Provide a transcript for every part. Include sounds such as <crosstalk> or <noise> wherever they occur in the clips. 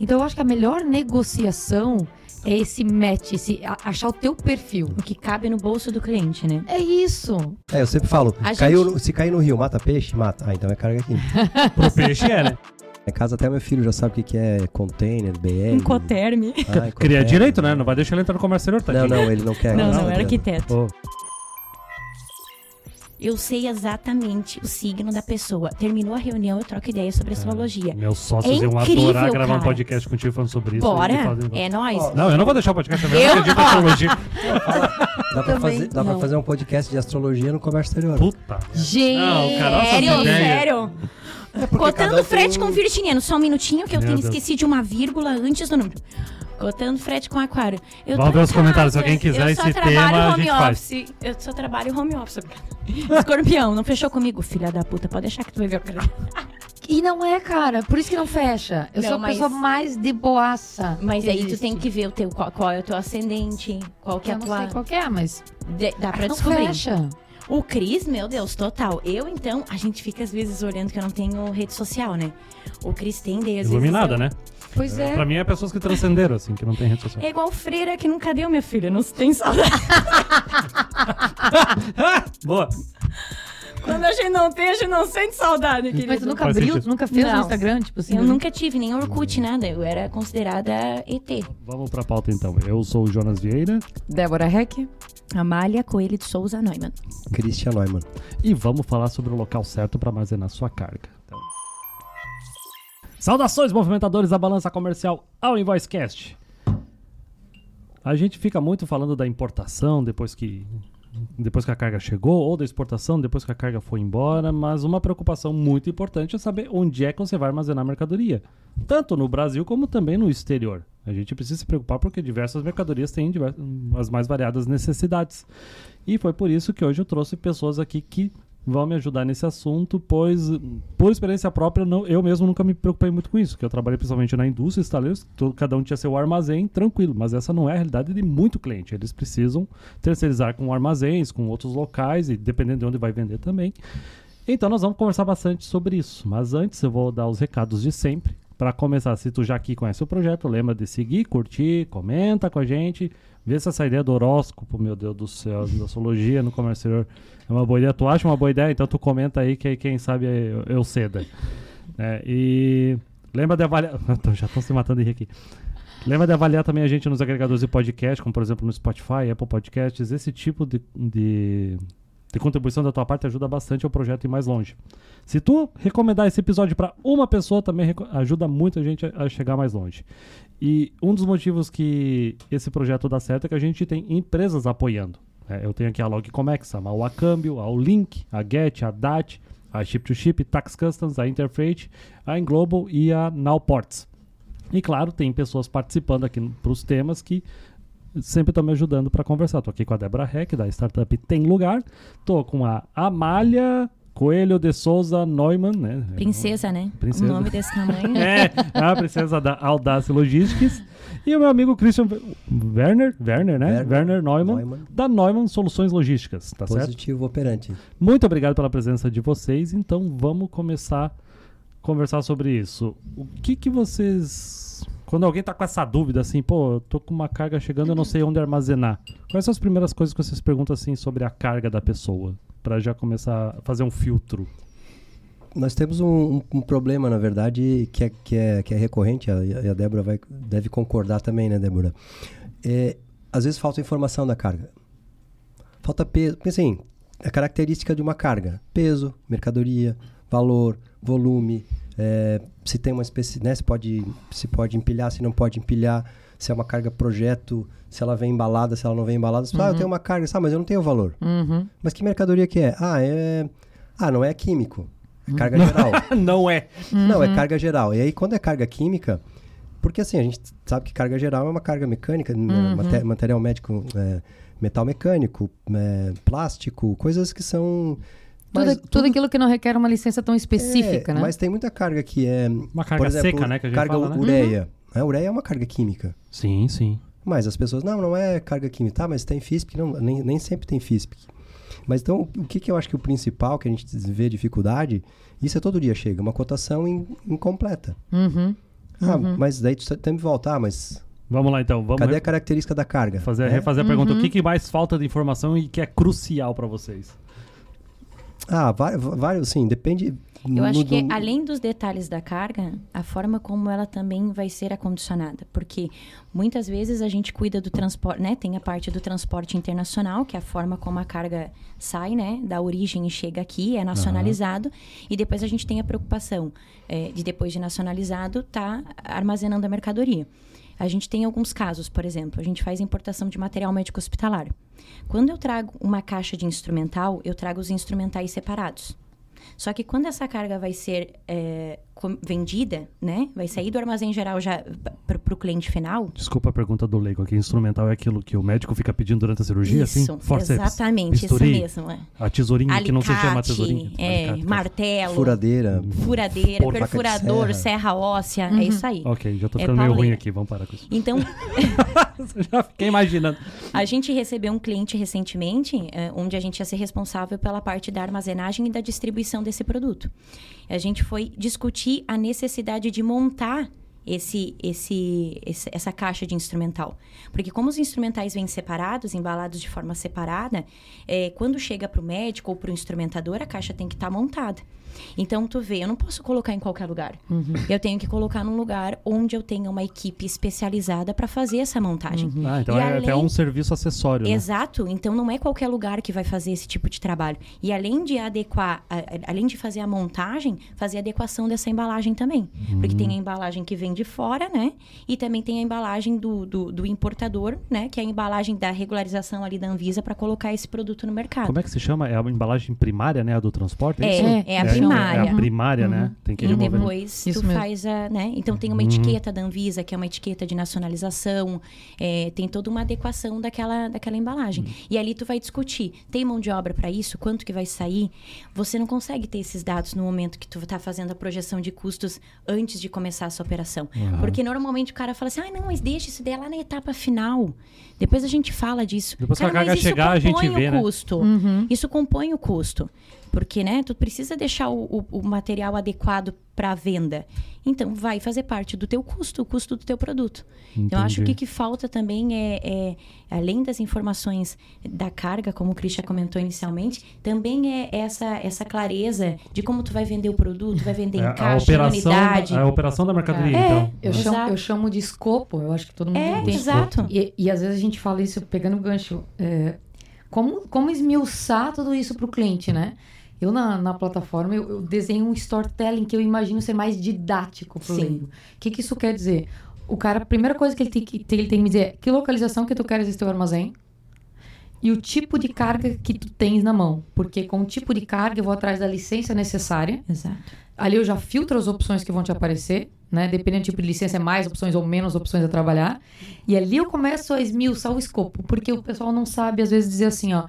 Então eu acho que a melhor negociação é esse match, esse, achar o teu perfil. O que cabe no bolso do cliente, né? É isso. É, eu sempre falo, A caiu gente- se cair no rio, mata peixe? Mata. Ah, então é carga química. <laughs> Pro peixe é, né? em casa até meu filho já sabe o que, que é container, BR. Incoterme. Ah, Cria Incoterm. direito, né? Não vai deixar ele entrar no comércio exterior, Não, tadinho. não, ele não quer. Não, não, Não, era arquiteto. Ô, Eu sei exatamente o signo da pessoa. Terminou a reunião, eu troco ideia sobre astrologia. Meus sócios É iam incrível, adorar gravar um cara. podcast contigo falando sobre isso. Bora, fazem- é nóis. Não, eu não vou deixar o podcast, eu não Eu- acredito em astrologia. <laughs> Dá, pra Também fazer, dá pra fazer um podcast de astrologia no comércio exterior. Puta. Gente. Não, cara, nossa Sério, sério. cada Cotando um frete tem um- com virginiano. Só um minutinho que eu Meu tenho Deus. esqueci de uma vírgula antes do número. Cotando frete com aquário. Eu Vamos ver os comentários, se alguém quiser eu esse só trabalho tema, a home gente faz. office. Eu só trabalho home office. <laughs> Escorpião, não fechou comigo? Filha da puta, pode deixar que tu vai ver o cara. E não é, cara. Por isso que não fecha. Eu Não, sou a mas- pessoa mais de boaça. Mas que aí tu existe. tem que ver o teu, qual, qual é o teu ascendente, qual que é Eu a não tua... sei qual que é, mas De- dá pra não descobrir. fecha. O Cris, meu Deus, total. Eu, então, a gente fica às vezes olhando que eu não tenho rede social, né? O Cris tem, daí às Iluminada, vezes. né? Pois é. Pra mim é pessoas que transcenderam, assim, que não tem rede social. É igual freira que nunca deu, minha filha. Não tem saudade. <laughs> Boa. Quando a gente não tem, a gente não sente saudade, querido. Mas tu nunca Faz abriu, sentido. tu nunca fez Não. no Instagram, tipo assim? Eu nunca tive nem Orkut, nada. Eu era considerada ET. Vamos pra pauta então. Eu sou o Jonas Vieira Débora Heck. Amália Coelho de Souza Neumann. Christian Neumann. e vamos falar sobre o local certo para armazenar sua carga. Saudações, movimentadores da balança comercial ao InvoiceCast. A gente fica muito falando da importação depois que depois que a carga chegou, ou da exportação depois que a carga foi embora, mas uma preocupação muito importante é saber onde é que você vai armazenar a mercadoria, tanto no Brasil como também no exterior. A gente precisa se preocupar porque diversas mercadorias têm diver- as mais variadas necessidades. E foi por isso que hoje eu trouxe pessoas aqui que vão me ajudar nesse assunto, pois, por experiência própria, não- eu mesmo nunca me preocupei muito com isso, que eu trabalhei principalmente na indústria, estaleiros, todo, cada um tinha seu armazém, tranquilo, mas essa não é a realidade de muito cliente. Eles precisam terceirizar com armazéns, com outros locais, e dependendo de onde vai vender também. Então nós vamos conversar bastante sobre isso, mas antes eu vou dar os recados de sempre. Para começar, se tu já aqui conhece o projeto, lembra de seguir, curtir, comenta com a gente, vê se essa ideia do horóscopo, meu Deus do céu, da astrologia no comércio exterior é uma boa ideia. Tu acha uma boa ideia? Então tu comenta aí que quem sabe eu, eu ceda. É, e lembra de avaliar. <laughs> Já estão se matando de rir aqui. Lembra de avaliar também a gente nos agregadores de podcast, como por exemplo no Spotify, Apple Podcasts, esse tipo de, de, de contribuição da tua parte ajuda bastante o projeto ir mais longe. Se tu recomendar esse episódio para uma pessoa, também ajuda muito a gente a, chegar mais longe. E um dos motivos que esse projeto dá certo é que a gente tem empresas apoiando. né? eu tenho aqui a Logcomex, a Mauá a Link, a Get, a DAT, a Ship to Ship, Tax Customs, a Interfreight, a Englobal e a Nowports. E claro, tem pessoas participando aqui para os temas que sempre estão me ajudando para conversar. Tô aqui com a Débora Heck, da startup Tem Lugar. Tô com a Amália Coelho de Souza Neumann, né? Princesa, né? Princesa. Um nome desse tamanho. <laughs> É, a princesa da Audace Logistics. E o meu amigo Christian Werner, Werner, né? Werner Werner Neumann, Neumann. da Neumann Soluções Logísticas, tá certo? Positivo operante. Muito obrigado pela presença de vocês. Então vamos começar a conversar sobre isso. O que que vocês. Quando alguém tá com essa dúvida assim, pô, eu tô com uma carga chegando, eu não sei onde armazenar. Quais são as primeiras coisas que vocês perguntam assim sobre a carga da pessoa? Pra já começar a fazer um filtro. Nós temos um, um- problema, na verdade, que é, que é, que é recorrente, a- e a Débora vai, deve concordar também, né, Débora? É, às vezes falta informação da carga. Falta peso. Porque assim, a característica de uma carga: peso, mercadoria, valor, volume, é, se tem uma espécie, né, se pode, se pode empilhar, se não pode empilhar, se é uma carga projeto, se ela vem embalada, se ela não vem embalada. Você fala, ah, eu tenho uma carga, ah, mas eu não tenho valor. Uhum. Mas que mercadoria que é? Ah, é. Ah, não é químico. É carga geral. <laughs> não é. Não, é carga geral. E aí, quando é carga química. Porque assim, a gente sabe que carga geral é uma carga mecânica, né, mate- material médico, é, metal mecânico, é, plástico, coisas que são. Tudo, mas tudo aquilo que não requer uma licença tão específica, é, né? Mas tem muita carga que é. Uma carga por exemplo, seca, né? Que a gente carga fala, né? ureia. A ureia é uma carga química. Sim, sim. Mas as pessoas, não, não é carga química. Tá, mas tem FISP, não, nem, nem sempre tem FISP. Mas então, o que, que eu acho que o principal que a gente vê dificuldade, isso é todo dia chega, uma cotação in- incompleta. Uhum. Ah, mas daí tu tem que voltar, mas Vamos lá então. Vamos cadê a característica da carga? fazer, né? refazer a pergunta. O que, que mais falta de informação e que é crucial pra vocês? Ah, vários, vários sim, depende. Eu acho que no- além dos detalhes da carga, a forma como ela também vai ser acondicionada, porque muitas vezes a gente cuida do transporte, né? Tem a parte do transporte internacional, que é a forma como a carga sai, né? Da origem e chega aqui, é nacionalizado, e depois a gente tem a preocupação eh, de depois de nacionalizado tá armazenando a mercadoria. A gente tem alguns casos, por exemplo, a gente faz importação de material médico hospitalar. Quando eu trago uma caixa de instrumental, eu trago os instrumentais separados. Só que quando essa carga vai ser é, vendida, né? Vai sair do armazém geral já para o cliente final. Desculpa a pergunta do leigo aqui. Instrumental é aquilo que o médico fica pedindo durante a cirurgia, isso, assim? Forceps, exatamente, bisturi, isso mesmo. é. A tesourinha que não se chama Alicate, tesourinha. é, Alicate, tá. martelo, Furadeira. furadeira, Porra, perfurador, serra. serra. óssea, é isso aí. Ok, já tô É ficando meio ruim aqui. Vamos parar com isso. Então, <laughs> já fiquei imaginando. A gente recebeu um cliente recentemente, eh, onde a gente ia ser responsável pela parte da armazenagem e da distribuição desse produto. A gente foi discutir a necessidade de montar esse, esse, essa caixa de instrumental. Porque como os instrumentais vêm separados, embalados de forma separada, eh, quando chega para o médico ou para o instrumentador, a caixa tem que estar montada. Então, tu vê, eu não posso colocar em qualquer lugar. Eu tenho que colocar num lugar onde eu tenha uma equipe especializada para fazer essa montagem. Ah, então E é até além- um serviço acessório, né? Exato, então não é qualquer lugar que vai fazer esse tipo de trabalho. E além de adequar, a- além de fazer a montagem, fazer a adequação dessa embalagem também. Porque tem a embalagem que vem de fora, né? E também tem a embalagem do, do, do importador, né? Que é a embalagem da regularização ali da Anvisa para colocar esse produto no mercado. Como é que se chama? É a embalagem primária, né? A do transporte? É, isso? é a É, primária. É a primária, né? Tem que E remover. depois Isso tu mesmo. faz a, né? Então tem uma etiqueta da Anvisa, que é uma etiqueta de nacionalização, é, tem toda uma adequação daquela, daquela embalagem. E ali tu vai discutir, tem mão de obra para isso? Quanto que vai sair? Você não consegue ter esses dados no momento que tu tá fazendo a projeção de custos antes de começar essa operação. Porque normalmente o cara fala assim, ah, não, mas deixa isso daí lá na etapa final. Depois a gente fala disso. Depois que a Cara, carga isso chegar, a gente compõe vê, o né? custo. Isso compõe o custo. Porque, né, tu precisa deixar o, o- o material adequado para venda. Então, vai fazer parte do teu custo, o custo do teu produto. Então, eu acho que o Entendi. que falta também é, é, além das informações da carga, como o Christian comentou inicialmente, também é essa, essa clareza de como tu vai vender o produto, vai vender É em a caixa, em operação, unidade. a operação da mercadoria, É. então. Eu chamo, eu chamo de escopo, eu acho que todo mundo É, entende. exato. E, e às vezes a gente fala isso pegando o gancho. é, como, como esmiuçar tudo isso para o cliente, né? Eu, na, na plataforma, eu, eu desenho um storytelling que eu imagino ser mais didático pro Sim. leigo. O que, que isso quer dizer? O cara, a primeira coisa que ele tem que, ele tem que me dizer é que localização que tu queres esse teu armazém e o tipo de carga que tu tens na mão. Porque com o tipo de carga eu vou atrás da licença necessária Exato. Ali eu já filtro as opções que vão te aparecer, né? Dependendo do tipo de licença, é mais opções ou menos opções a trabalhar. E ali eu começo a esmiuçar o escopo, porque o pessoal não sabe, às vezes, dizer assim, ó.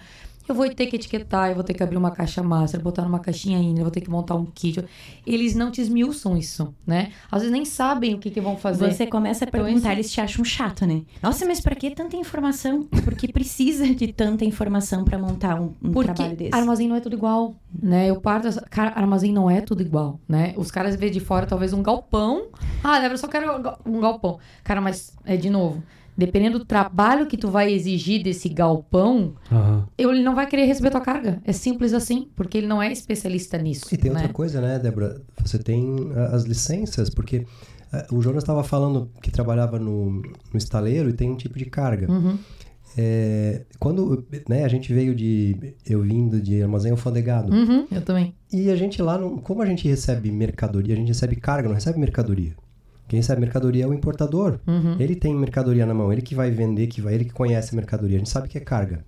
Eu vou ter que etiquetar, eu vou ter que abrir uma caixa master, botar numa caixinha ainda, eu vou ter que montar um kit. Eles não te esmiuçam isso, né? Às vezes nem sabem o que, que vão fazer. Você começa a Então, perguntar, eles te acham chato, né? Nossa, mas pra que tanta informação? Porque precisa de tanta informação pra montar um, um Porque trabalho desse. armazém não é tudo igual, né? Eu parto. Cara, armazém não é tudo igual, né? Os caras vê de fora talvez um galpão. Ah, Débora, eu só quero um galpão. Cara, mas é de novo. Dependendo do trabalho que tu vai exigir desse galpão, eu- ele não vai querer receber tua carga. É simples assim, porque ele não é especialista nisso. E tem né? outra coisa, né, Débora? Você tem ah, as licenças, porque ah, o Jonas estava falando que trabalhava no, no estaleiro e tem um tipo de carga. Uhum. É, quando né, a gente veio de. Eu vindo de armazém alfandegado. Uhum, eu também. E a gente lá, não, como a gente recebe mercadoria, a gente recebe carga, não recebe mercadoria. Quem recebe mercadoria é o importador. Uhum. Ele tem mercadoria na mão, ele que vai vender, que vai, ele que conhece a mercadoria, a gente sabe que é carga.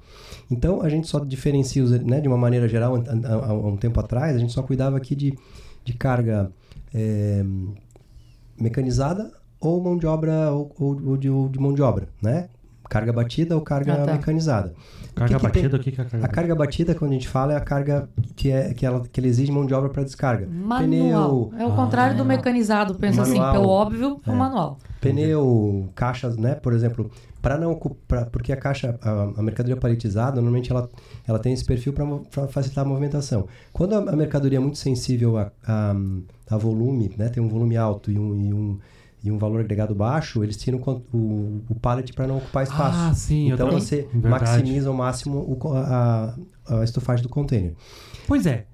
Então a gente só diferencia, os, né, de uma maneira geral, há um tempo atrás, a gente só cuidava aqui de, de carga é, mecanizada ou mão de obra ou, ou- ou de, ou de mão de obra, né? Carga batida ou carga Ah, tá. mecanizada. Carga que batida, o que que é a carga A carga batida, quando a gente fala, é a carga que, é, que, ela, que ela exige mão de obra para descarga. Manual. É o contrário do mecanizado. Pensa assim, pelo óbvio, é o manual. Pneu, caixas, né? Por exemplo, para não ocupar, porque a caixa, a, a mercadoria paletizada, normalmente ela, ela tem esse perfil para facilitar a movimentação. Quando a, a mercadoria é muito sensível a, a, a volume, né? Tem um volume alto e um, e um, e um valor agregado baixo, eles tiram o, o pallet para não ocupar espaço. Ah, sim, eu então você Verdade. maximiza ao máximo o a, a estufagem do container. Pois é.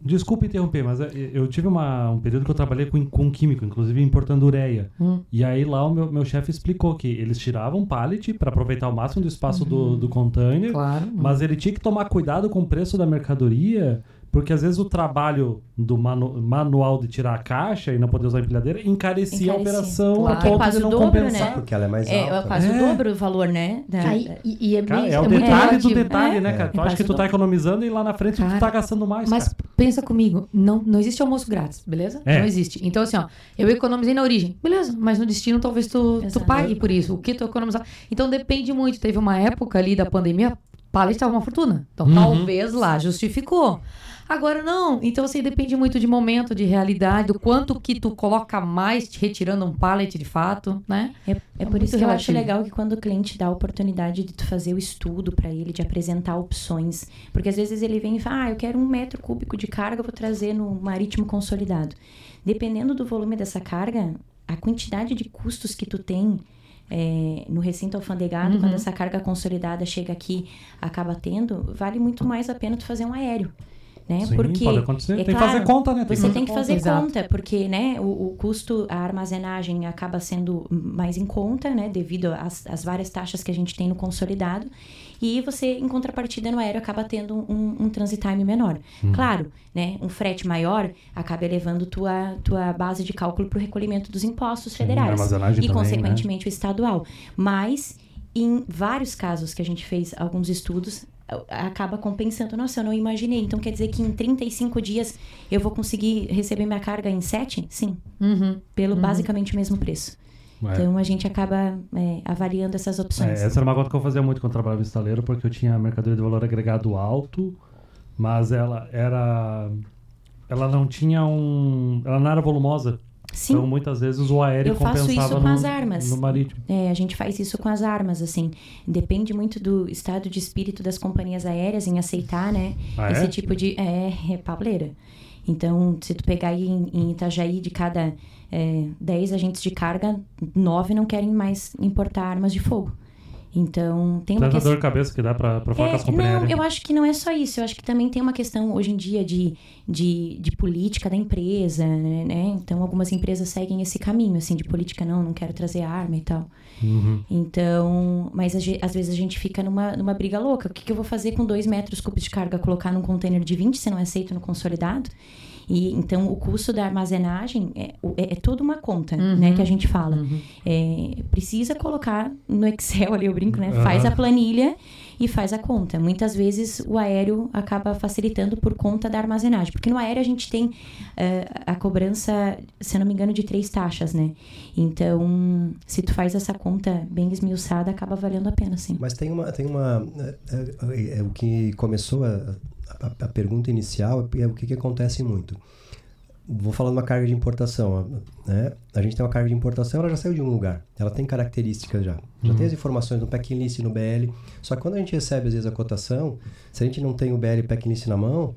Desculpa interromper, mas é, eu tive uma, um período que eu trabalhei com, com químico, inclusive importando ureia. Hum. E aí lá o meu, meu chefe explicou que eles tiravam pallet para aproveitar o máximo do espaço do, do container, Claro. mas ele tinha que tomar cuidado com o preço da mercadoria, porque às vezes o trabalho do manu- manual de tirar a caixa e não poder usar a empilhadeira encarecia, a Encarecia. operação Claro. a é ponto quase de o não dobro, compensar. né? Porque ela é mais É, alta. é quase É. o dobro o valor, né? Da- Aí, e, e é, Cara, bem- é o detalhe do detalhe, É, né, cara? é Tu acha que tu tá do- economizando e lá na frente tu Cara, tá gastando mais, Mas cara. pensa comigo, não, não existe almoço grátis, beleza? É. Não existe. Então, assim, ó, eu economizei na origem, beleza, mas no destino talvez tu, tu pague por isso. O que tu economizar? Então depende muito. Teve uma época ali da pandemia, pallet estava uma fortuna. Então Uhum. talvez lá justificou. Agora não. Então, assim, depende muito de momento, de realidade, do quanto que tu coloca mais te retirando um pallet de fato, né? É, é É por isso que eu acho relativo. legal que quando o cliente dá a oportunidade de tu fazer o estudo para ele, de apresentar opções. Porque às vezes ele vem e fala, ah, eu quero um metro cúbico de carga, vou trazer no marítimo consolidado. Dependendo do volume dessa carga, a quantidade de custos que tu tem é, no recinto alfandegado, Uhum. quando essa carga consolidada chega aqui, acaba tendo, vale muito mais a pena tu fazer um aéreo. Né? Sim, porque pode acontecer. é tem que claro, fazer conta, né? você tem que fazer Exato. conta, porque né, o, o custo, a armazenagem acaba sendo mais em conta, né? Devido às, às várias taxas que a gente tem no consolidado. E você, em contrapartida, no aéreo, acaba tendo um, um transit time menor. Uhum. Claro, né? Um frete maior acaba elevando tua, tua base de cálculo para o recolhimento dos impostos federais. armazenagem E, também, consequentemente, o estadual. Mas, em vários casos que a gente fez alguns estudos, acaba compensando. Nossa, eu não imaginei. Então, quer dizer que em 35 dias eu vou conseguir receber minha carga em 7? Sim. Uhum. Pelo basicamente o mesmo preço. É. Então, a gente acaba é, avaliando essas É, opções. essa era uma conta que eu fazia muito quando eu trabalhava em estaleiro, porque eu tinha mercadoria de valor agregado alto, mas ela era. Ela não tinha um. Ela não era volumosa. Sim. Então muitas vezes o aéreo Eu faço isso com no, as armas. no marítimo. É, a gente faz isso com as armas, assim. Depende muito do estado de espírito das companhias aéreas em aceitar, né? Ah, esse é? tipo de. É, é pauleira. Então, se tu pegar aí em, em Itajaí, de cada é, 10 agentes de carga, 9 não querem mais importar armas de fogo. Então, tem uma Tanta questão. dor de cabeça que dá pra, pra falar com as É, companhias não, eu acho que não é só isso. Eu acho que também tem uma questão hoje em dia de, de, de política da empresa, né, né? Então, algumas empresas seguem esse caminho, assim, de política, não, não quero trazer arma e tal. Uhum. Então, mas às vezes a gente fica numa, numa briga louca. O que, que eu vou fazer com dois metros cúbicos de carga? Colocar num container de 20 se não é aceito no consolidado? E então o custo da armazenagem é, é, é toda uma conta, né, que a gente fala. É, precisa colocar no Excel ali, eu brinco, né? Faz a planilha e faz a conta. Muitas vezes o aéreo acaba facilitando por conta da armazenagem. Porque no aéreo a gente tem eh, a cobrança, se não me engano, de três taxas, né? Então, se tu faz essa conta bem esmiuçada, acaba valendo a pena, sim. Mas tem uma. Tem uma é, é, é, o que começou a, a, a pergunta inicial é o que, que acontece muito. Vou falar de uma carga de importação. Né? A gente tem uma carga de importação, ela já saiu de um lugar. Ela tem características já. Já tem as informações no packing list no BL. Só que quando a gente recebe, às vezes, a cotação, se a gente não tem o BL packing list na mão,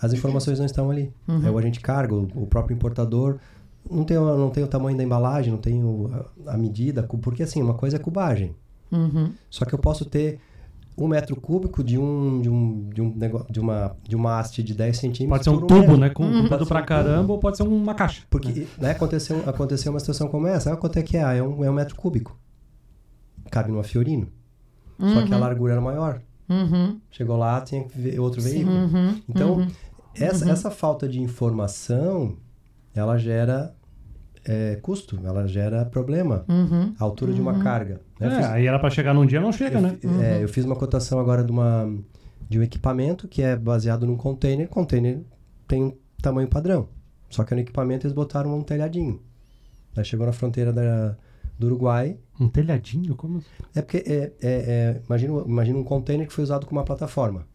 as informações não estão ali. Aí o agente carga, o, o próprio importador, não tem, o- não tem o tamanho da embalagem, não tem o- a, a medida, porque assim, uma coisa é cubagem. Uhum. Só que eu posso ter um metro cúbico de um de um de um negócio de uma de uma haste de 10 centímetros. Pode ser um tubo, metro. né? Com Pode comprido ser pra um caramba, ou pode ser uma caixa. Porque né, aconteceu aconteceu uma situação como essa. Ah, quanto é que é? Ah, é um, é um metro cúbico. Cabe numa Fiorino. Só que a largura era maior. Uhum. Chegou lá, tinha que ver outro veículo. Uhum. Então, Uhum. essa, essa falta de informação, ela gera é, custo, ela gera problema. Uhum. A altura de uma carga. Né? É, fiz- aí era pra chegar num dia, não chega, eu, né? fi- é, eu fiz uma cotação agora de, uma, de um equipamento que é baseado num container. Container tem um tamanho padrão. Só que no equipamento eles botaram um telhadinho. Aí chegou na fronteira da, do Uruguai. Um telhadinho? Como assim? É porque, é, é, é, imagina, imagina um container que foi usado como uma plataforma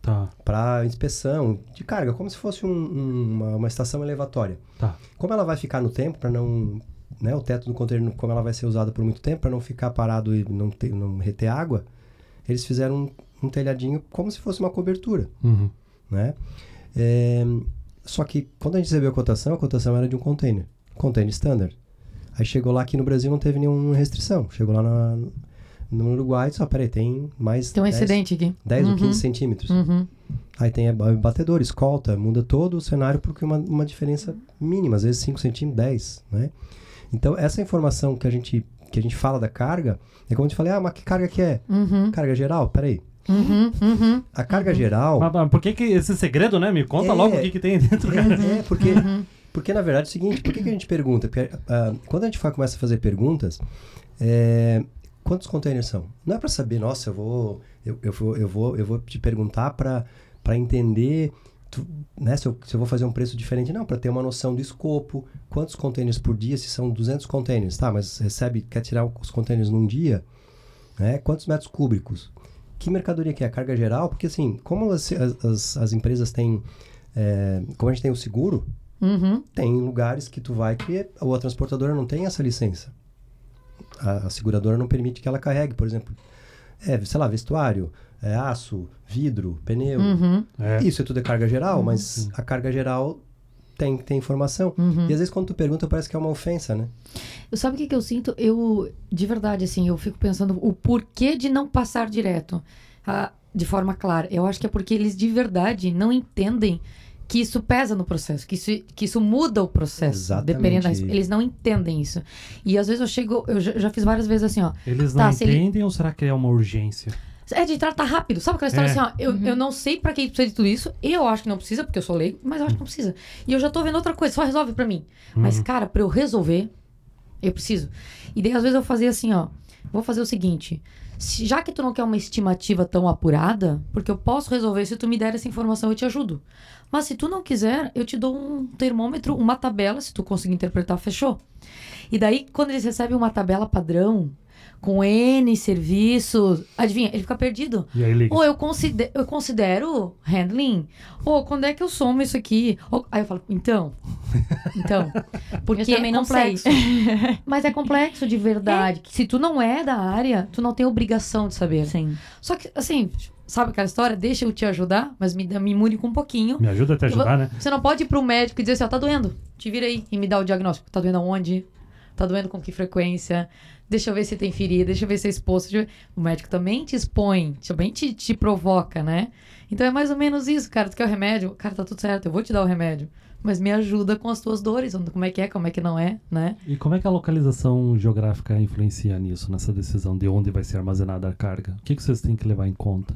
Tá, para inspeção de carga, como se fosse um- um- uma, uma estação elevatória. tá. Como ela vai ficar no tempo, para não. Né, o teto do container, como ela vai ser usada por muito tempo, para não ficar parado e não, ter, não reter água, eles fizeram um, um telhadinho como se fosse uma cobertura. Uhum. Né? É, só que quando a gente recebeu a cotação, a cotação era de um container, container standard. Aí chegou lá aqui no Brasil não teve nenhuma restrição. Chegou lá na- no Uruguai, só, peraí, tem mais Tem um 10, excedente aqui. 10 ou Uhum. 15 centímetros. Uhum. Aí tem batedor, escolta, muda todo o cenário porque uma, uma diferença mínima, às vezes 5 centímetros, 10, né? Então, essa informação que a gente, que a gente fala da carga, é como eu te falei, ah, mas que carga que é? Uhum. Carga geral? Peraí. Uhum. Uhum. A carga geral... Mas, mas por que, que esse segredo, né? Me conta É. logo o que, que tem dentro, cara. É, é, porque, Uhum. porque na verdade é o seguinte, por que, que a gente pergunta? Porque ah, quando a gente começa a fazer perguntas, é, quantos containers são? Não é para saber, nossa, eu vou, eu, eu vou, eu vou, eu vou te perguntar para entender tu- né, se, eu, se eu vou fazer um preço diferente. Não, para ter uma noção do escopo, quantos containers por dia, se são 200 containers, tá, mas recebe, quer tirar os containers num dia, né, quantos metros cúbicos? Que mercadoria que é? Carga geral? Porque assim, como as, as, as empresas têm, é, como a gente tem o seguro, Uhum. tem lugares que tu vai que a transportadora não tem essa licença. A, a seguradora não permite que ela carregue, por exemplo, é, sei lá, vestuário, é, aço, vidro, pneu. Uhum. É. Isso é tudo é carga geral, mas a carga geral tem tem informação. Uhum. E às vezes quando tu pergunta parece que é uma ofensa, né? Eu sabe o que, que eu sinto? Eu, de verdade, assim, eu fico pensando o porquê de não passar direto ah, de forma clara. Eu acho que é porque eles de verdade não entendem que isso pesa no processo, que isso, que isso muda o processo. Exatamente. Dependendo da, Eles não entendem isso. E às vezes eu chego, eu já, já fiz várias vezes assim, ó. Eles não Tá, se ele- entendem ou será que é uma urgência? É de tratar rápido. Sabe aquela história É. assim, ó? Eu, eu não sei pra que precisa de tudo isso. Eu acho que não precisa, porque eu sou leigo, mas eu acho que não precisa. E eu já tô vendo outra coisa, só resolve pra mim. Mas, cara, pra eu resolver, eu preciso. E daí, às vezes, eu fazia assim, ó. Vou fazer o seguinte. se- já que tu não quer uma estimativa tão apurada, porque eu posso resolver, se tu me der essa informação, eu te ajudo. Mas se tu não quiser, eu te dou um termômetro, uma tabela, se tu conseguir interpretar, fechou. E daí, quando eles recebem uma tabela padrão, com N serviços, adivinha, ele fica perdido. E aí liga. Ou eu, consider, eu considero handling? Ou quando é que eu somo isso aqui? Ou- aí eu falo, então. <laughs> Então. Porque Eu também é não sei. complexo. <laughs> Mas é complexo de verdade. Se tu não é da área, tu não tem obrigação de saber. Sim. Só que, assim, sabe aquela história? Deixa eu te ajudar, mas me, dá- me mude com um pouquinho. Me ajuda a te Eu ajudar, né? Você não pode ir pro médico e dizer assim, ó, tá doendo. Te vira aí e me dá o diagnóstico. Tá doendo aonde? Tá doendo com que frequência? Deixa eu ver se tem ferida, deixa eu ver se é exposto. O médico também te expõe, também te, te provoca, né? Então é mais ou menos isso, cara. Tu quer o remédio? Cara, tá tudo certo, eu vou te dar o remédio. Mas me ajuda com as tuas dores, como é que é, como é que não é, né? E como é que a localização geográfica influencia nisso, nessa decisão de onde vai ser armazenada a carga? O que, que vocês têm que levar em conta?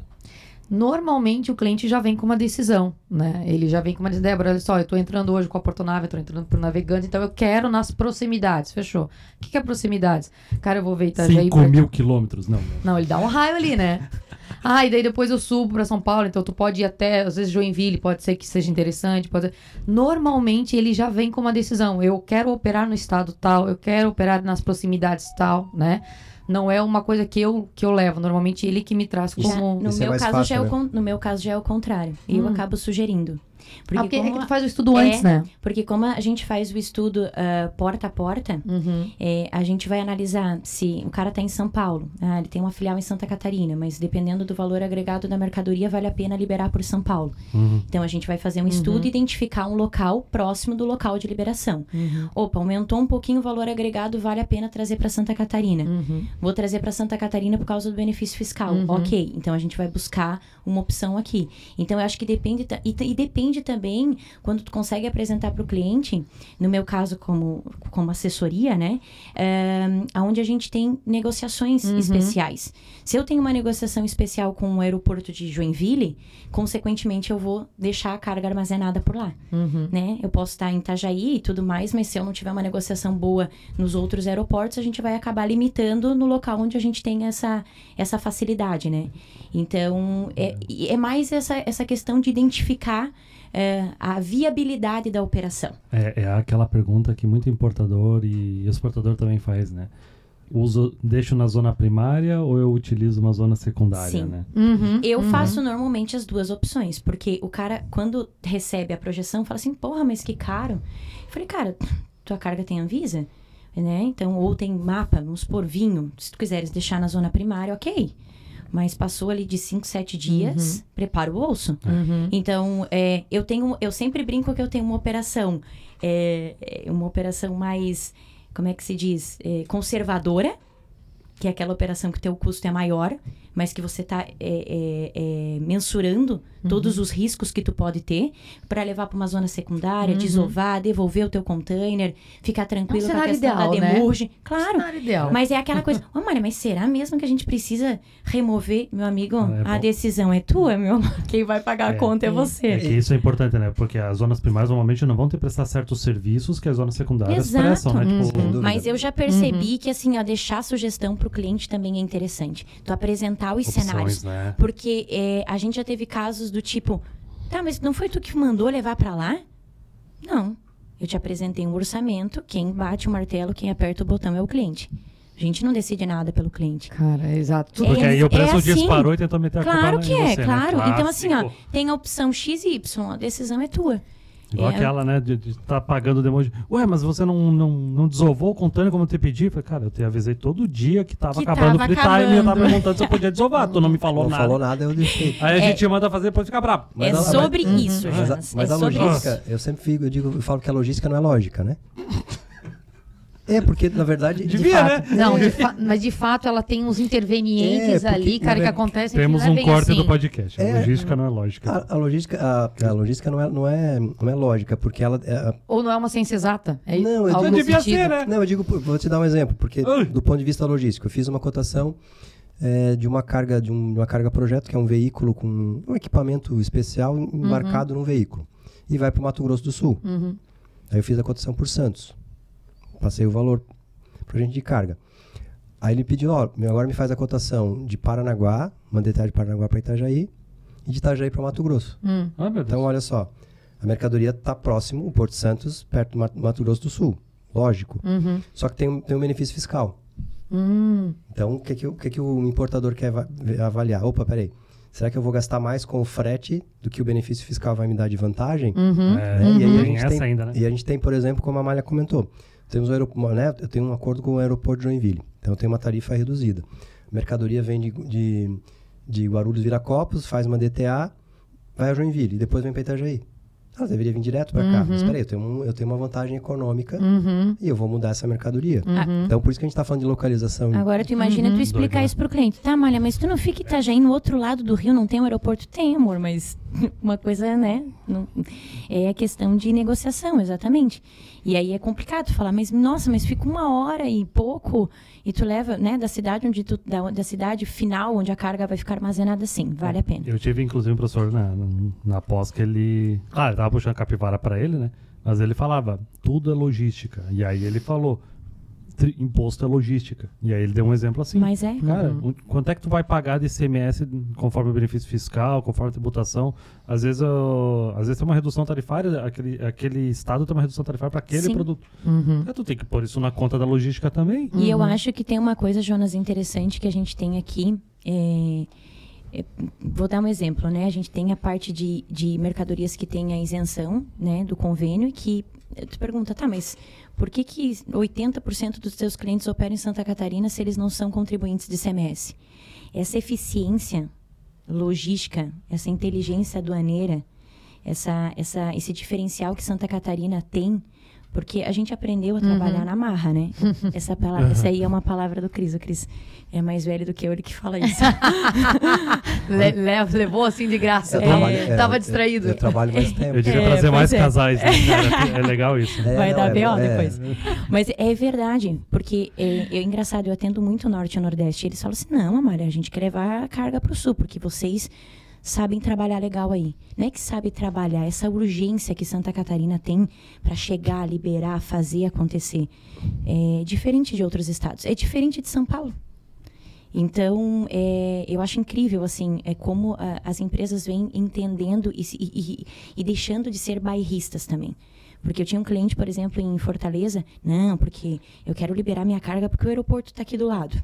Normalmente o cliente já vem com uma decisão, né? Ele já vem com uma decisão, Débora, olha só, eu tô entrando hoje com a portonave, tô entrando pro navegante, então eu quero nas proximidades, fechou. O que, que é proximidades? Cara, eu vou ver Itajaí 5 pra- mil quilômetros, não. Não, ele dá um raio ali, né? <laughs> Ah, e daí depois eu subo pra São Paulo, então tu pode ir até, às vezes, Joinville, pode ser que seja interessante. Pode... Normalmente ele já vem com uma decisão. Eu quero operar no estado tal, eu quero operar nas proximidades tal, né? Não é uma coisa que eu, que eu levo. Normalmente ele que me traz Já- como. no, Isso é meu caso fácil, já é o né? no meu caso já é o contrário. Eu Hum. acabo sugerindo. Porque, ah, porque é como, que tu faz o estudo É. antes, né? porque como a gente faz o estudo ah, porta a porta, Uhum. é, a gente vai analisar se o cara está em São Paulo, ah, ele tem uma filial em Santa Catarina, mas dependendo do valor agregado da mercadoria, vale a pena liberar por São Paulo. Uhum. Então a gente vai fazer um estudo e identificar um local próximo do local de liberação. Uhum. Opa, aumentou um pouquinho o valor agregado, vale a pena trazer para Santa Catarina. Uhum. Vou trazer para Santa Catarina por causa do benefício fiscal. Uhum. Ok, então a gente vai buscar uma opção aqui. Então eu acho que depende e, e depende também quando tu consegue apresentar para o cliente, no meu caso como como assessoria, né, eh, aonde a gente tem negociações Uhum. especiais. Se eu tenho uma negociação especial com o aeroporto de Joinville, consequentemente eu vou deixar a carga armazenada por lá Uhum. né? Eu posso estar em Itajaí e tudo mais, mas se eu não tiver uma negociação boa nos outros aeroportos, a gente vai acabar limitando no local onde a gente tem essa, essa facilidade, né? Então, é, e é mais essa, essa questão de identificar é, a viabilidade da operação. É, é aquela pergunta que muito importador e exportador também faz, né? Uso, deixo na zona primária ou eu utilizo uma zona secundária, Sim. né? Uhum. Eu Uhum. faço normalmente as duas opções, porque o cara, quando recebe a projeção, fala assim, porra, mas que caro. Eu falei, cara, tua carga tem Anvisa? Né? Então, ou tem mapa, vamos supor, vinho. Se tu quiseres deixar na zona primária, ok. Mas passou ali de 5, 7 dias, prepara o bolso. Uhum. Então, é, eu tenho, eu sempre brinco que eu tenho uma operação, é, é, uma operação mais como é que se diz, é, conservadora, que é aquela operação que o teu custo é maior, mas que você está mensurando todos os riscos que tu pode ter para levar para uma zona secundária, desovar, devolver o teu container, ficar tranquilo com a cenário questão da ideal, né? demurge. Claro, Cenário ideal. mas é aquela coisa, ô Maria, mas será mesmo que a gente precisa remover, meu amigo? Ah, é a decisão é tua, meu amor. <laughs> Quem vai pagar a É. conta é, É você. que isso é importante, né? Porque as zonas primárias normalmente não vão ter que prestar certos serviços que as zonas secundárias Exato. prestam, né? Tipo, Sem dúvida. Mas eu já percebi que, assim, ó, deixar a sugestão pro cliente também é interessante. Tu apresentar os opções, cenários. né? Porque é, a gente já teve casos do tipo, tá, mas não foi tu que mandou levar pra lá? Não. Eu te apresentei um orçamento, quem bate o martelo, quem aperta o botão é o cliente. A gente não decide nada pelo cliente. Cara, exato. Porque É- aí o preço é assim. disparou e tentou meter a Claro culpa que em é, você, né? claro. Então, assim, ó, tem a opção X e Y, a decisão é tua. Igual É, aquela, né, de estar pagando o demo de, Ué, mas você não, não, não desovou o como eu te pedi? Eu Falei, cara, eu te avisei todo dia que tava Que acabando o free time e eu tava perguntando se eu podia desovar. tu não me falou Não nada. falou nada, eu deixei. Aí a É- gente manda fazer depois fica bravo. Mas é não- sobre mas- isso, Mas a, Jonas. mas é a sobre logística, isso. eu sempre fico, eu digo, eu falo que a logística não é lógica, né? É, porque na verdade. De Devia, fato. né? Não, de <laughs> fa- mas de fato ela tem uns intervenientes É, porque, ali, cara, que acontecem Temos que não um é corte assim. do podcast. A É. logística não é lógica. A, a logística, a, a logística não, é, não, é, não é lógica, porque ela. é- Ou não é uma ciência exata? É Não, eu nesse devia sentido. ser, né? Não, eu digo, vou te dar um exemplo, porque Ai. do ponto de vista logístico, eu fiz uma cotação é, de uma carga de um- de uma carga projeto, que é um veículo com um equipamento especial embarcado num veículo. E vai para o Mato Grosso do Sul. Uhum. Aí eu fiz a cotação por Santos. Passei o valor para gente de carga. Aí ele pediu, ó, agora me faz a cotação de Paranaguá, mandei de Paranaguá para Itajaí, e de Itajaí para Mato Grosso. Hum. Ah, meu Deus. Então, olha só, a mercadoria está próximo, o Porto Santos, perto do Ma- Mato Grosso do Sul. Lógico. Uhum. Só que tem um, tem um benefício fiscal. Hum. Então, o que, que, o- que, que o importador quer avaliar? Opa, peraí. Será que eu vou gastar mais com o frete do que o benefício fiscal vai me dar de vantagem? Uhum. É, Né? E aí a tem gente essa tem, ainda, né? E a gente tem, por exemplo, como a Malha comentou, temos um aeroporto, né? Eu tenho um acordo com o aeroporto de Joinville. Então, eu tenho uma tarifa reduzida. A mercadoria vem de, de, de Guarulhos Viracopos, faz uma DTA, vai a Joinville e depois vem para Itajaí. Ela deveria vir direto para cá. Mas peraí, eu tenho, um- eu tenho uma vantagem econômica Uhum. e eu vou mudar essa mercadoria. Uhum. Então, por isso que a gente está falando de localização. Agora tu imagina tu explicar Doido, né? isso pro cliente. Tá, Malha, mas tu não fica em Itajaí no outro lado do rio, não tem um aeroporto? Tem, amor, mas <laughs> uma coisa, né? é a questão de negociação, exatamente. E aí é complicado falar, mas nossa, mas fica uma hora e pouco e tu leva, né, da cidade onde tu, da, da cidade final onde a carga vai ficar armazenada, sim, vale a pena. Eu tive, inclusive, um professor na, na, na pós que ele. Claro, ele tava puxando capivara pra ele, né? Mas ele falava, tudo é logística. E aí ele falou, imposto é logística. E aí ele deu um exemplo assim. Mas é. Cara, um- quanto é que tu vai pagar de ICMS conforme o benefício fiscal, conforme a tributação? Às vezes, eu- às vezes tem uma redução tarifária, aquele, aquele estado tem uma redução tarifária para aquele Sim. produto. Uhum. É, tu tem que pôr isso na conta da logística também. E eu acho que tem uma coisa, Jonas, interessante que a gente tem aqui. é, é, vou dar um exemplo, né? A gente tem a parte de, de mercadorias que tem a isenção né, do convênio e que tu pergunta, tá, mas por que, que 80% dos teus clientes operam em Santa Catarina se eles não são contribuintes de CMS? Essa eficiência logística, essa inteligência aduaneira, essa, essa, esse diferencial que Santa Catarina tem, porque a gente aprendeu a trabalhar na marra, né? <laughs> Essa, palavra, essa aí é uma palavra do Cris. O Cris é mais velho do que eu, ele que fala isso. <laughs> Le- le- levou assim de graça. Eu Tava, trabalho- é, tava eu- distraído. Eu, trabalho mais tempo. <laughs> Eu devia É, trazer mais é. casais, né? É legal isso. É, Vai não, dar é- B.O. é. depois. Mas é verdade, porque é, é engraçado, eu atendo muito o Norte e o Nordeste. Eles falam assim, não, Amália, a gente quer levar a carga pro Sul, porque vocês sabem trabalhar legal aí. Não é que sabe trabalhar, essa urgência que Santa Catarina tem para chegar, liberar, fazer acontecer. É diferente de outros estados. É diferente de São Paulo. Então, é, eu acho incrível, assim, é como ah, as empresas vêm entendendo e- e- e deixando de ser bairristas também. Porque eu tinha um cliente, por exemplo, em Fortaleza, não, porque eu quero liberar minha carga porque o aeroporto está aqui do lado.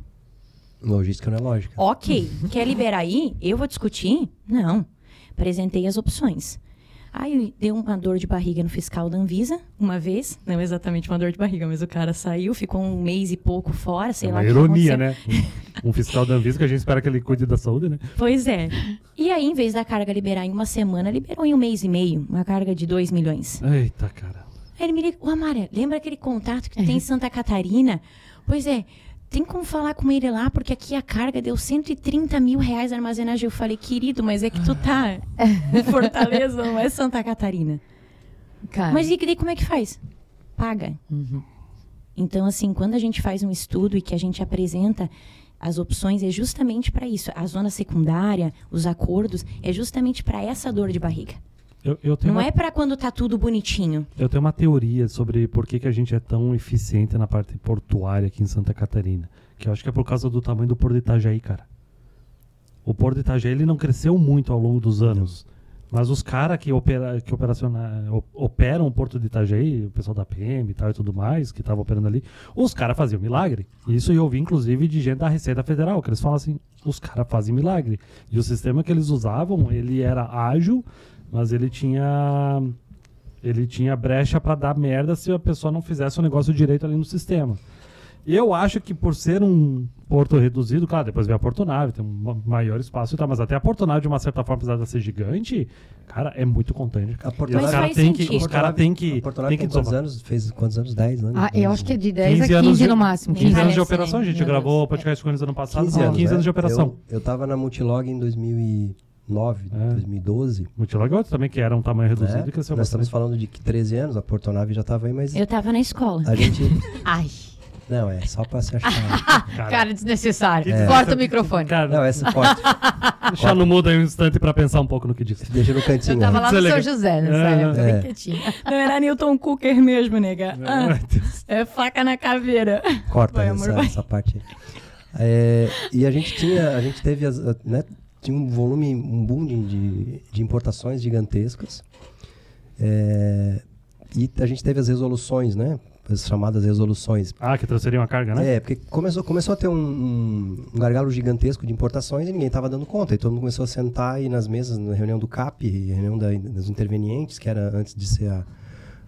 Logística não é lógica. Ok, <laughs> quer liberar aí? Eu vou discutir? Não. Apresentei as opções. Aí deu uma dor de barriga no fiscal da Anvisa, uma vez. Não exatamente uma dor de barriga, mas o cara saiu, ficou um mês e pouco fora, sei É lá. uma ironia, aconteceu. né? Um, um fiscal da Anvisa que a gente espera que ele cuide da saúde, né? Pois é. E aí, em vez da carga liberar em uma semana, liberou em um mês e meio. Uma carga de 2 milhões. Eita, cara. Aí ele me liga, ô Amária, lembra aquele contato que tem em Santa Catarina? Pois é, tem como falar com ele lá, porque aqui a carga deu 130 mil reais de armazenagem. Eu falei, querido, mas é que tu tá <laughs> em Fortaleza, não é Santa Catarina. Cara, Mas e daí como é que faz? Paga. Uhum. Então, assim, quando a gente faz um estudo e que a gente apresenta as opções, é justamente para isso. A zona secundária, os acordos, é justamente para essa dor de barriga. Eu, eu Não uma, é para quando tá tudo bonitinho. eu tenho uma teoria sobre por que, que a gente é tão eficiente na parte portuária aqui em Santa Catarina. Que eu acho que é por causa do tamanho do Porto de Itajaí, cara. O Porto de Itajaí ele não cresceu muito ao longo dos anos. Mas os caras que, opera, que operam o Porto de Itajaí, o pessoal da PM e tal e tudo mais, que tava operando ali, os caras faziam milagre. Isso eu ouvi, inclusive, de gente da Receita Federal, que eles falam assim, os caras fazem milagre. E o sistema que eles usavam, ele era ágil, mas ele tinha ele tinha brecha para dar merda se a pessoa não fizesse o negócio direito ali no sistema. Eu acho que por ser um porto reduzido, claro, depois vem a portonave, tem um ma- maior espaço e tal, mas até a portonave, de uma certa forma, apesar de ser gigante, cara, é muito contente. A E os Portonave- caras têm que, os cara tem que, A Portonave tem que tem quantos anos? Fez quantos anos? 10 anos? Ah, eu acho que é de 10 a 15 15 anos de- no máximo. 15 anos de operação, a né? gente gravou o podcast com eles ano passado, 15 15 anos, anos, né? de operação. Eu, eu tava na Multilog em 2009, É. 2012. Multilog é outro também, que era um tamanho reduzido né? e cresceu Nós bastante. estamos falando de que 13 anos, a Portonave já tava aí, mas Eu tava na escola. a gente... <laughs> Ai, Não, é só pra se achar. <laughs> Cara, cara, desnecessário. É. Corta o microfone. cara, Não, essa forte. <laughs> deixa no mudo aí um instante pra pensar um pouco no que disse. Deixa no cantinho. Eu tava né? lá é no. São José nessa É, época, é. quietinha. Não era Newton Cooker mesmo, nega. Ah, Ai, Deus. é faca na caveira. Corta Vai, essa, amor, essa parte aí. É, e a gente tinha, a gente teve, as, né, tinha um volume, um boom de, de, importações gigantescas. É, e a gente teve as resoluções, né? As chamadas resoluções. Ah, que transferiam a carga, né? É, porque começou, começou a ter um, um, gargalo gigantesco de importações e ninguém estava dando conta. E todo mundo começou a sentar aí nas mesas, na reunião do CAP, reunião da, dos intervenientes, que era antes de ser a,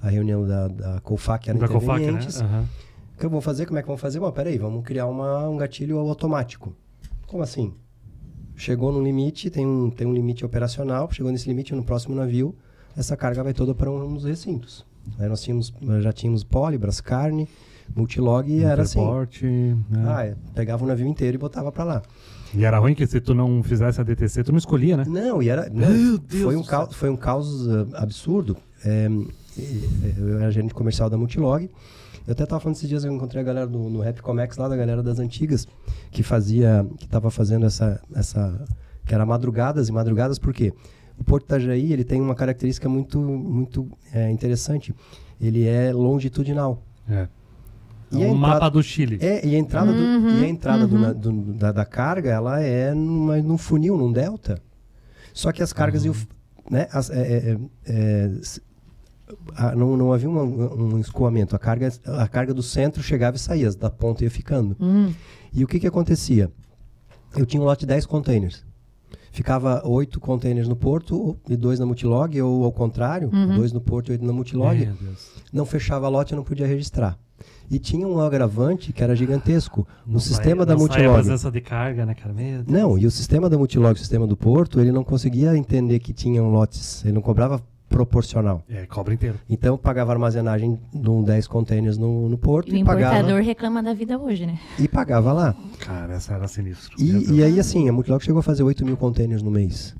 a reunião da, da COFAC, que era da Cofac, né? intervenientes. Aham. O que eu vou fazer? Como é que vamos fazer? Bom, peraí, vamos criar uma, um gatilho automático. Como assim? Chegou no limite, tem um, tem um limite operacional, chegou nesse limite no próximo navio, essa carga vai toda para um dos recintos. Aí nós tínhamos, já tínhamos Polibras, carne, multilog e era assim. Né? Ah, é, pegava o navio inteiro e botava para lá. E era ruim que se tu não fizesse a DTC, tu não escolhia, né? Não, e era. não, Meu Deus foi, um caos, foi um caos absurdo. É, eu era gerente comercial da Multilog. Eu até estava falando esses dias, eu encontrei a galera do, no Rap Comex lá, da galera das antigas, que fazia. que estava fazendo essa, essa. que era madrugadas e madrugadas, por quê? O Porto Itajaí ele tem uma característica muito, muito é, interessante. Ele é longitudinal. É. E É o entrada- mapa do Chile. É, e a entrada, Uhum, do, e a entrada do uhum. na- do- da, da carga, ela é numa, num funil, num delta. Só que as cargas, iam f- né, as- é, é, é, não, não havia um, um escoamento. A carga, a carga do centro chegava e saía, da ponta ia ficando. Hum, E o que que acontecia? Eu tinha um lote de 10 containers. Ficava oito containers no porto e dois na multilog, ou ao contrário, Uhum. dois no porto e oito na multilog Meu Deus. não fechava lote, eu não podia registrar. E tinha um agravante que era gigantesco. No Não sistema saía- da não saía a Multilog. presença de carga, né, cara? Meu Deus. Não, e o sistema da Multilog, o sistema do Porto, ele não conseguia entender que tinham lotes. Ele não cobrava proporcional. É, cobra inteiro. Então, pagava armazenagem de um 10 containers no, no Porto E o e pagava, importador reclama da vida hoje, né? e pagava lá. Cara, essa era sinistro. E, e aí, assim, a Multilog chegou a fazer 8 mil containers no mês.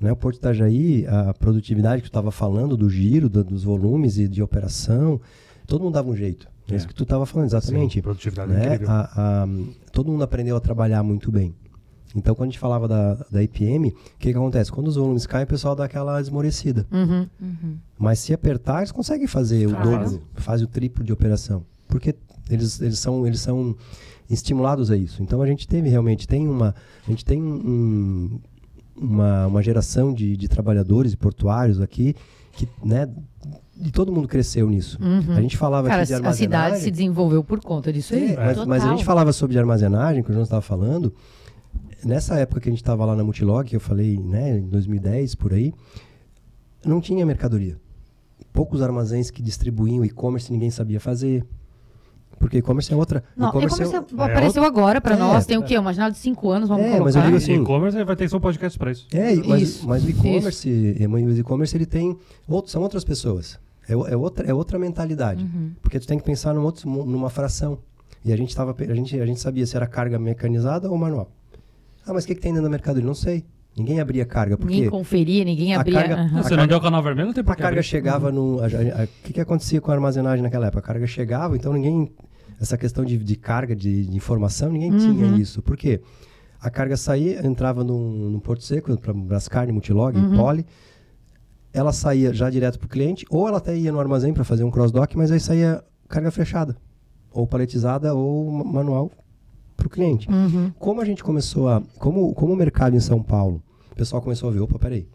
Né? O Porto Itajaí, a produtividade que tu estava falando, do giro, do- dos volumes e de operação, todo mundo dava um jeito. É, É. isso que tu estava falando, exatamente. Sim, produtividade né? incrível. A- a- todo mundo aprendeu a trabalhar muito bem. Então, quando a gente falava da, da IPM, o que, que acontece? Quando os volumes caem, o pessoal dá aquela esmorecida. uhum. Mas se apertar, eles conseguem fazer o Claro. dobro, fazem o triplo de operação. Porque eles, eles, são, eles são estimulados a isso. Então, a gente teve realmente, tem uma, a gente tem um- uma, uma geração de, de trabalhadores e portuários aqui que, né, e todo mundo cresceu nisso. Uhum. A gente falava Cara, de a cidade armazenagem... se desenvolveu por conta disso aí. É, mas, mas a gente falava sobre armazenagem, que o João estava falando. Nessa época que a gente estava lá na Multilog, que eu falei, né, em 2010, por aí, não tinha mercadoria. Poucos armazéns que distribuíam e-commerce ninguém sabia fazer. Porque e-commerce é outra. Não, e-commerce é e-commerce o- apareceu agora pra É. nós. Tem o quê? Uma janela de 5 anos, vamos É, colocar. mas eu digo assim- E-commerce vai ter só um podcast pra isso. É, mas, Isso, mas o e-commerce, e- o e-commerce ele tem outros, são outras pessoas. É, é outra, é outra mentalidade. Porque tu tem que pensar num outro, numa fração. E a gente, tava, a, gente, a gente sabia se era carga mecanizada ou manual. Ah, mas o que, que tem dentro da mercadoria? Não sei. Ninguém abria carga. Porque Ninguém conferia, ninguém a abria. carga- a Você não deu canal vermelho, não tem a carga abrir. chegava no. a- a- O que, que acontecia com a armazenagem naquela época? A carga chegava, então ninguém. Essa questão de, de carga, de, de informação, ninguém tinha isso. Por quê? A carga saía, entrava num, num Porto Seco, para Brascarne, Multilog, Poli. Ela saía já direto para o cliente, ou ela até ia no armazém para fazer um cross-dock, mas aí saía carga fechada. Ou paletizada, ou ma- manual para o cliente. Uhum. Como a gente começou a. Como, como o mercado em São Paulo, o pessoal começou a ver, opa, peraí.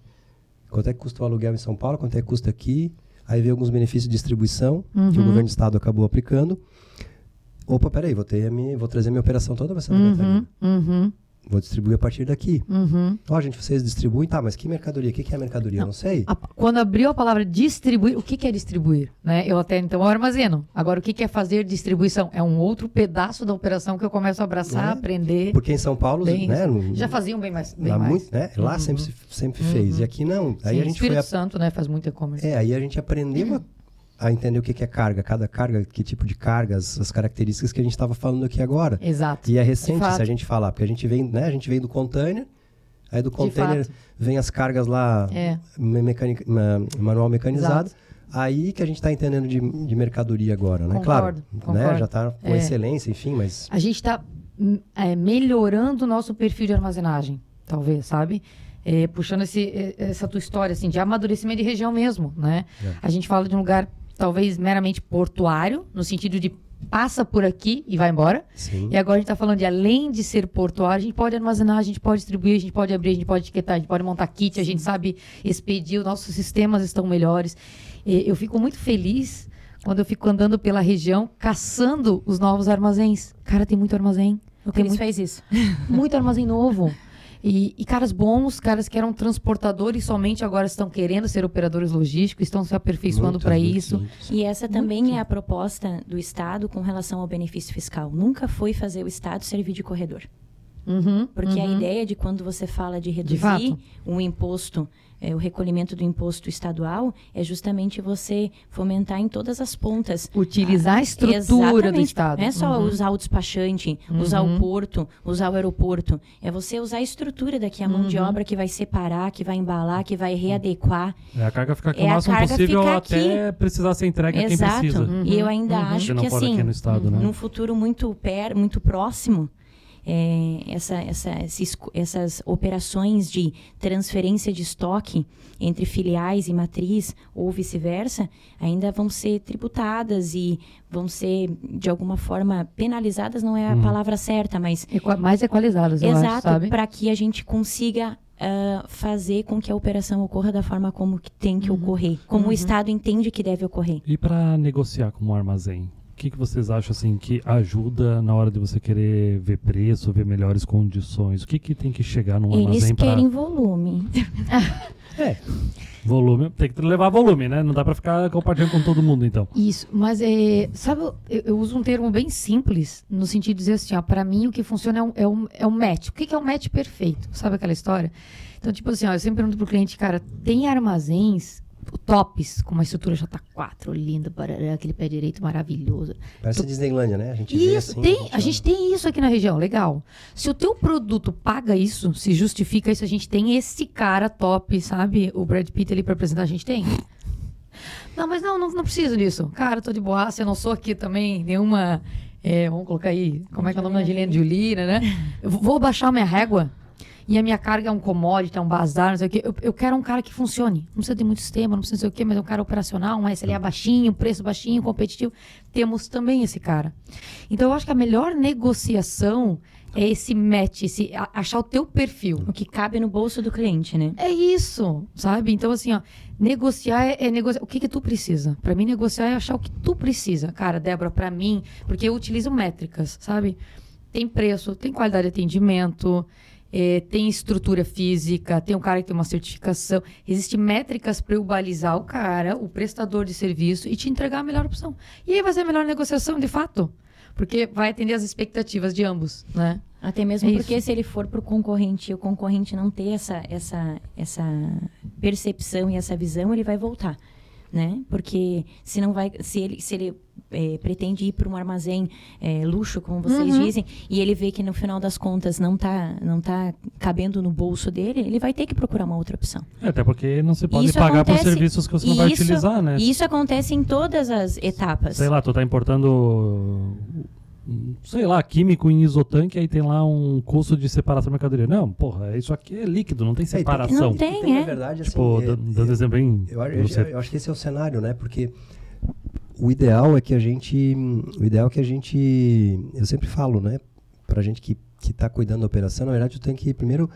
Quanto é que custa o aluguel em São Paulo? Quanto é que custa aqui? Aí veio alguns benefícios de distribuição que o Uhum. governo do estado acabou aplicando. Opa, peraí, vou, ter a minha, vou trazer minha operação toda vai ser Uhum, uhum, Vou distribuir a partir daqui. uhum. Ó, gente, vocês distribuem, tá, mas que mercadoria? O que, que é mercadoria? Eu não sei. A- quando abriu a palavra distribuir, o que, que é distribuir? Né? Eu até então eu armazeno. Agora, o que, que é fazer distribuição? É um outro pedaço da operação que eu começo a abraçar, É, aprender. Porque em São Paulo, Bem, né? no- Já faziam bem mais. Bem lá, mais. muito, né? lá sempre, se- sempre fez. E aqui não. Aí Sim, a gente Espírito foi. a- Santo, né? Faz muito e-commerce. É, aí a gente aprendeu a, a entender o que, que é carga, cada carga, que tipo de cargas, as características que a gente estava falando aqui agora. Exato. E é recente se a gente falar, porque a gente vem, né? A gente vem do container, aí do container vem as cargas lá, É. me- mecânica- ma- manual mecanizado. Exato. Aí que a gente está entendendo de, de mercadoria agora, né? Concordo, claro, né? concordo. Já está com É. excelência, enfim, mas A gente está melhorando o nosso perfil de armazenagem, talvez, sabe? É, puxando esse, é, essa tua história, assim, de amadurecimento de região mesmo, né? É. A gente fala de um lugar, talvez, meramente portuário, no sentido de passa por aqui e vai embora. sim. E agora a gente está falando de, além de ser portuário, a gente pode armazenar, a gente pode distribuir, a gente pode abrir, a gente pode etiquetar, a gente pode montar kit, a gente sabe expedir, os nossos sistemas estão melhores. E eu fico muito feliz quando eu fico andando pela região, caçando os novos armazéns. Cara, tem muito armazém. O Cris muito, faz isso. <laughs> muito armazém novo. E, e caras bons, caras que eram transportadores somente agora estão querendo ser operadores logísticos, estão se aperfeiçoando Muito, para muito, isso. muito. E essa também é a proposta do Estado com relação ao benefício fiscal. Nunca foi fazer o Estado servir de corredor. Uhum, Porque a uhum. ideia de quando você fala de reduzir fato. um imposto, é, o recolhimento do imposto estadual, é justamente você fomentar em todas as pontas. Utilizar a estrutura do. Estado. Não é só Uhum. usar o despachante, usar o porto, usar o aeroporto. É você usar a estrutura daqui, a mão Uhum. de obra que vai separar, que vai embalar, que vai readequar. É, a carga fica aqui É, o máximo possível até precisar ser entregue a quem Exato. precisa. E eu ainda Se acho que assim, no estado, né? num futuro muito per, muito próximo, é, essa, essa, esses essas operações de transferência de estoque entre filiais e matriz ou vice-versa ainda vão ser tributadas e vão ser de alguma forma penalizadas. Não é a palavra certa mas Equa- mais equalizadas, eu exato para que a gente consiga ah, fazer com que a operação ocorra da forma como que tem que ocorrer como o Estado entende que deve ocorrer. E para negociar com um armazém, o que, que vocês acham assim que ajuda na hora de você querer ver preço, ver melhores condições? O que, que tem que chegar num Eles armazém para querem volume. <laughs> volume? Tem que levar volume, né? Não dá para ficar compartilhando com todo mundo, então. Isso, mas é, sabe, eu, eu uso um termo bem simples, no sentido de dizer assim, ó, pra mim o que funciona é um, é um, é um match. O que, que é um match perfeito? Sabe aquela história? Então, tipo assim, ó, eu sempre pergunto pro cliente, cara, tem armazéns tops, com uma estrutura J4, linda, barará, aquele pé direito maravilhoso. Parece Disneylândia, né? A gente vê Isso, assim, tem, a ó, gente tem isso aqui na região, legal. Se o teu produto paga isso, se justifica isso, a gente tem esse cara top, sabe? O Brad Pitt ali pra apresentar, a gente tem. Não, mas não, não, não preciso disso. Cara, tô de boa, eu não sou aqui também nenhuma. é, vamos colocar aí, como é que é o nome da Angelina Jolie, né? Eu vou baixar minha régua e a minha carga é um commodity, é um bazar, não sei o quê. Eu, eu quero um cara que funcione. Não precisa ter muito sistema, não precisa não sei o quê, mas é um cara operacional, um SLA baixinho, preço baixinho, competitivo. Temos também esse cara. Então eu acho que a melhor negociação é esse match, esse, achar o teu perfil. O que cabe no bolso do cliente, né? É isso, sabe? Então, assim, ó, negociar é, é negociar. O que que tu precisa? Pra mim, negociar é achar o que tu precisa. Cara, Débora, pra mim, porque eu utilizo métricas, sabe? Tem preço, tem qualidade de atendimento, eh, tem estrutura física, tem um cara que tem uma certificação. Existem métricas para eu balizar o cara, o prestador de serviço, e te entregar a melhor opção. E aí vai ser a melhor negociação, de fato. Porque vai atender as expectativas de ambos, né? Até mesmo É porque isso. se ele for para o concorrente e o concorrente não ter essa, essa, essa percepção e essa visão, ele vai voltar. né? Porque se não vai, se ele, se ele é, pretende ir para um armazém é, luxo, como vocês Uhum. dizem, e ele vê que no final das contas não tá, não tá cabendo no bolso dele, ele vai ter que procurar uma outra opção. É, Até porque não se pode Isso pagar por acontece- serviços que você não vai isso- utilizar, né? E isso acontece em todas as etapas. Sei lá, tu tá importando, sei lá, químico em isotanque, aí tem lá um custo de separação da mercadoria. Não, porra, isso aqui é líquido, não tem tem- separação. Não tem, E é. na verdade, assim, Tipo, é- dan- dando exemplo bem... Eu, eu- eu acho que esse é o cenário, né? Porque o ideal é que a gente. O ideal é que a gente. Eu sempre falo, né? Pra gente que, que tá cuidando da operação, na verdade, tu tem que primeiro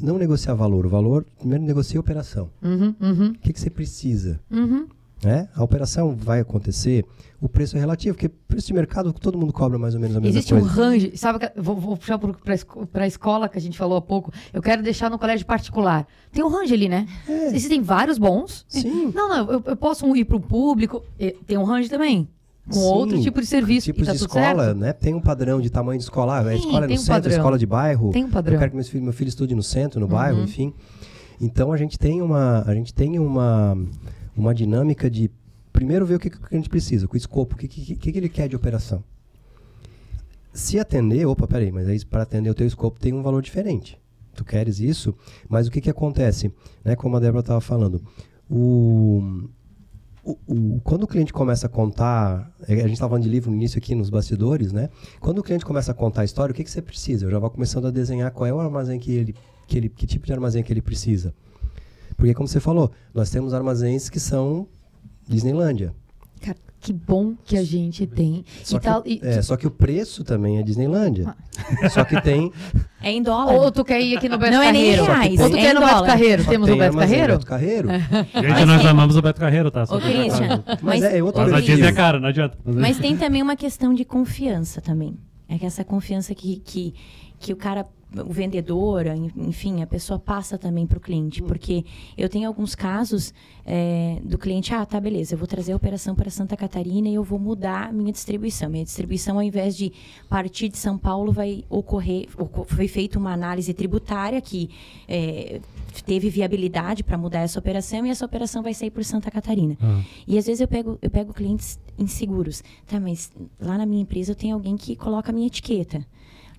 não negociar valor. O valor, primeiro negocia a operação. Uhum, uhum, O que, que você precisa? uhum. Né? A operação vai acontecer, o preço é relativo, porque preço de mercado todo mundo cobra mais ou menos a mesma Existe um coisa. range, sabe? que- Vou, vou puxar para a escola que a gente falou há pouco. Eu quero deixar no colégio particular. Tem um range ali, né? Existem vários bons. Sim. Não, não, eu, eu posso ir para o público. Tem um range também. Com Sim, outro tipo de serviço. Tipos tá de escola, certo. né? Tem um padrão de tamanho de escola. Ah, a Sim, escola é no um centro, padrão. escola de bairro. Tem um padrão. Eu quero que meu filho, meu filho estude no centro, no bairro, Uhum. enfim. Então a gente tem uma, a gente tem uma, uma dinâmica de primeiro ver o que, que o cliente precisa, com o escopo, o que, que, que, que ele quer de operação. Se atender, opa, peraí, mas aí para atender o teu escopo tem um valor diferente. Tu queres isso, mas o que, que acontece? Né, como a Débora estava falando, o, o- o- quando o cliente começa a contar, é, a gente estava falando de livro no início aqui nos bastidores, né? Quando o cliente começa a contar a história, o que, que você precisa? Eu já vou começando a desenhar qual é o armazém que ele, que ele, que tipo de armazém que ele precisa. Porque como você falou, nós temos armazéns que são Disneylândia. Cara, que bom que a gente tem. Só, e que, tal, o- e- é, só que o preço também é Disneylândia. <laughs> só que tem, É em dólar. Ou tu quer ir aqui no Beto Não é nem Carreiro? reais, Ou tu é quer ir no Beto. Carreiro? só Temos tem o Beto Carreiro? Beto Carreiro. <laughs> Gente, nós amamos o Beto Carreiro, tá? Só Ô, Christian, claro. Mas, é, é outro Mas a. Disney é cara, não adianta. Mas tem também uma questão de confiança também. É que essa confiança que, que, que o cara, o vendedor, en- enfim, a pessoa passa também para o cliente. Porque eu tenho alguns casos é, do cliente, ah, tá, beleza, eu vou trazer a operação para Santa Catarina e eu vou mudar a minha distribuição. Minha distribuição, ao invés de partir de São Paulo, vai ocorrer, oco- foi feita uma análise tributária que é, teve viabilidade para mudar essa operação e essa operação vai sair por Santa Catarina. Ah. E às vezes eu pego, eu pego clientes inseguros. Tá, mas lá na minha empresa eu tenho alguém que coloca a minha etiqueta.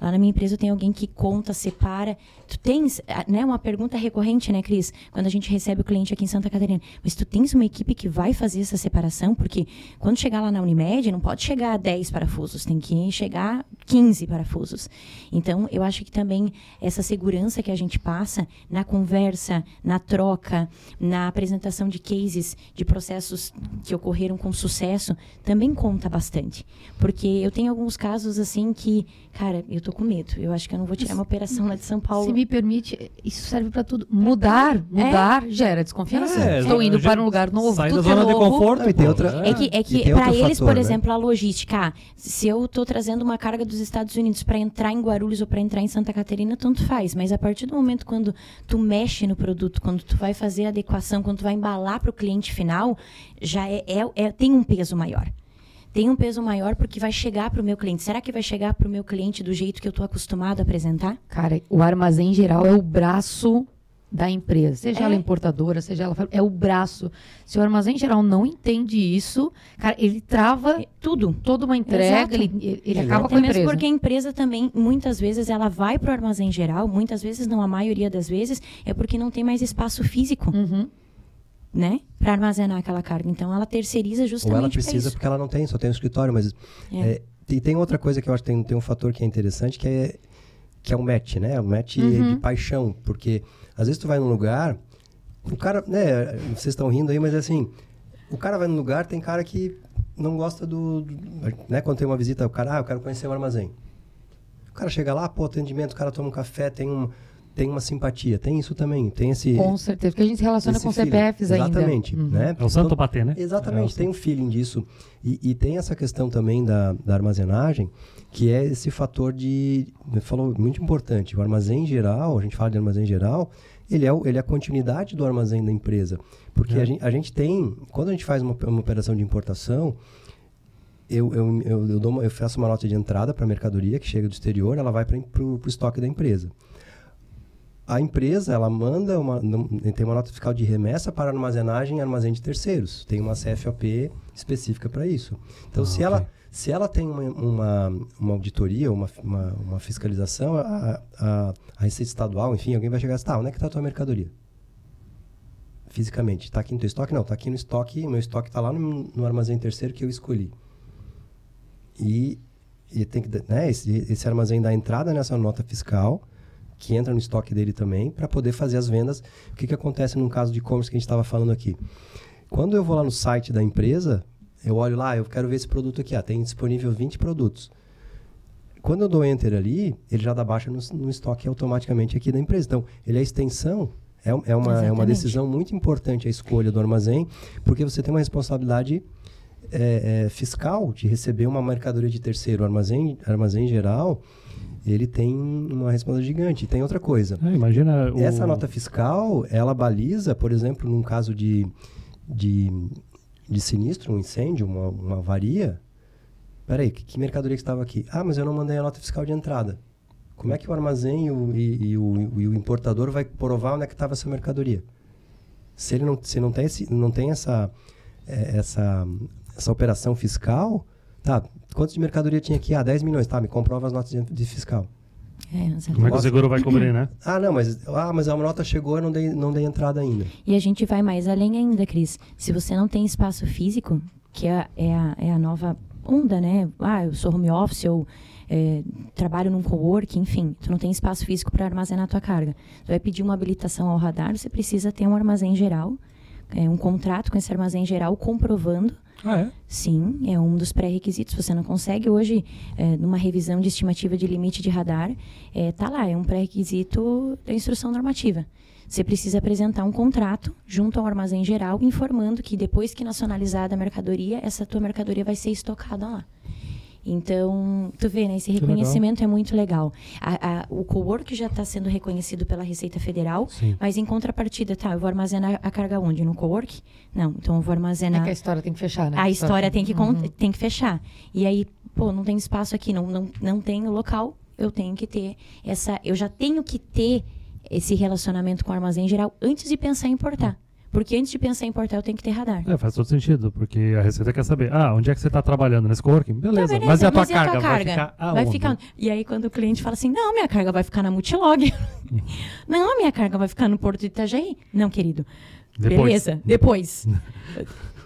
Lá na minha empresa tenho alguém que conta, separa. Tu tens, ah, né, uma pergunta recorrente, né, Cris? Quando a gente recebe o cliente aqui em Santa Catarina. Mas tu tens uma equipe que vai fazer essa separação? Porque quando chegar lá na Unimed, não pode chegar a 10 parafusos, tem que chegar 15 parafusos. Então, eu acho que também essa segurança que a gente passa na conversa, na troca, na apresentação de cases, de processos que ocorreram com sucesso, também conta bastante. Porque eu tenho alguns casos assim que, cara, eu tô com medo. Eu acho que eu não vou tirar uma operação lá de São Paulo. Se me permite, isso serve para tudo. Mudar, mudar gera desconfiança. É, Estou indo para um lugar novo, Sai tudo da é zona de novo. conforto. Não, e outra- É que, é que para eles, fator, por né? exemplo, a logística, ah, se eu estou trazendo uma carga dos Estados Unidos para entrar em Guarulhos ou para entrar em Santa Catarina, tanto faz. Mas a partir do momento quando tu mexe no produto, quando tu vai fazer a adequação, quando tu vai embalar para o cliente final, já é, é- é- tem um peso maior. Tem um peso maior porque vai chegar para o meu cliente. Será que vai chegar para o meu cliente do jeito que eu estou acostumado a apresentar? Cara, o armazém geral é o braço da empresa. Seja É. ela importadora, seja ela... É o braço. Se o armazém geral não entende isso, cara, ele trava É Tudo. toda uma entrega, Exato. ele, ele, acaba com a Até mesmo empresa. porque a empresa também, muitas vezes, ela vai para o armazém geral, muitas vezes, não a maioria das vezes, é porque não tem mais espaço físico, Uhum. né? Para armazenar aquela carga. Então, ela terceiriza Ou justamente ela pra precisa isso. porque ela não tem, só tem um escritório, mas É. é, e tem outra coisa que eu acho que tem, tem um fator que é interessante, que é que é o match, né? O match Uhum. de paixão, porque às vezes tu vai num lugar, o cara, né, vocês estão rindo aí, mas assim, o cara vai num lugar, tem cara que não gosta do, do- né, quando tem uma visita, o cara, ah, eu quero conhecer o armazém. O cara chega lá, pô, atendimento, o cara toma um café, tem um tem uma simpatia, tem isso também, tem esse Com certeza, porque a gente se relaciona com feeling. CPFs ainda. Exatamente, Uhum. né? É o santo Então, patê, né? Exatamente, É o tem um feeling disso. E, e tem essa questão também da, da armazenagem, que é esse fator de. Falou muito importante. O armazém geral, a gente fala de armazém geral, ele é, o- ele é a continuidade do armazém da empresa. Porque É. a, gente, a gente tem. Quando a gente faz uma, uma operação de importação, eu, eu, eu, eu, uma- eu faço uma nota de entrada para a mercadoria que chega do exterior, ela vai para o estoque da empresa. a empresa ela manda uma tem uma nota fiscal de remessa para armazenagem em armazém de terceiros. Tem uma CFOP específica para isso. Então, Ah, se ok. ela se ela tem uma, uma, uma auditoria, uma, uma, uma fiscalização, a, a, a Receita Estadual, enfim, alguém vai chegar e dizer, tá, onde é que está a tua mercadoria? Fisicamente. Está aqui no teu estoque? Não, está aqui no estoque, meu estoque está lá no, no armazém terceiro que eu escolhi. E, e tem que, né, esse, esse armazém dá entrada nessa nota fiscal, que entra no estoque dele também, para poder fazer as vendas. O que, que acontece num caso de e-commerce que a gente estava falando aqui? Quando eu vou lá no site da empresa, eu olho lá, eu quero ver esse produto aqui. Ah, tem disponível 20 produtos. Quando eu dou enter ali, ele já dá baixa no, no estoque automaticamente aqui da empresa. Então, ele é extensão, é, é, uma, é uma decisão muito importante a escolha do armazém, porque você tem uma responsabilidade é, é, fiscal de receber uma mercadoria de terceiro. O armazém, armazém geral, ele tem uma responsabilidade gigante. E tem outra coisa. É, imagina o... Essa nota fiscal, ela baliza, por exemplo, num caso de, de, de sinistro, um incêndio, uma, uma avaria. Peraí, que, que mercadoria que estava aqui? Ah, mas eu não mandei a nota fiscal de entrada. Como é que o armazém e o, e, e o, e o importador vai provar onde é que estava essa mercadoria? Se ele não, se não tem, esse, não tem essa, eh, essa, essa operação fiscal, tá, quanto de mercadoria tinha aqui? Ah, 10 milhões, tá, me comprova as notas de fiscal. É. Como é que o seguro vai cobrir, né? Ah, não, mas, ah, mas a nota chegou e não dei, não dei entrada ainda. E a gente vai mais além ainda, Cris. Se você não tem espaço físico, que é, é, a, é a nova onda, né? Ah, eu sou home office, eu é, trabalho num cowork, enfim. Tu não tem espaço físico para armazenar a tua carga. Tu vai pedir uma habilitação ao radar, você precisa ter um armazém geral, é, um contrato com esse armazém geral comprovando Ah, é? Sim, é um dos pré-requisitos. Você não consegue hoje, é, numa revisão de estimativa de limite de radar, é, tá lá, é um pré-requisito da instrução normativa. Você precisa apresentar um contrato junto ao armazém geral, informando que depois que nacionalizada a mercadoria, essa tua mercadoria vai ser estocada lá. Então, tu vê, né? Esse legal. reconhecimento é muito legal. A- a- o co-work já está sendo reconhecido pela Receita Federal, Sim. mas em contrapartida, tá, eu vou armazenar a carga onde? No co-work? Não, então eu vou É armazenar... que a história tem que fechar, né? A história tem que, Uhum. tem que fechar. E aí, pô, não tem espaço aqui, não, não, não tem local, eu tenho que ter essa. Eu já tenho que ter esse relacionamento com o armazém geral antes de pensar em importar. Porque antes de pensar em eu tenho que ter radar. É, faz todo sentido, porque a Receita quer saber, ah, onde é que você está trabalhando? Nesse coworking? Beleza, Tá, beleza, mas e a tua mas e carga? Vai ficar aonde? Vai ficar- E aí, quando o cliente fala assim, não, minha carga vai ficar na Multilog. <laughs> não, minha carga vai ficar no Porto de Itajaí. Não, querido. Depois. Beleza, depois. <laughs>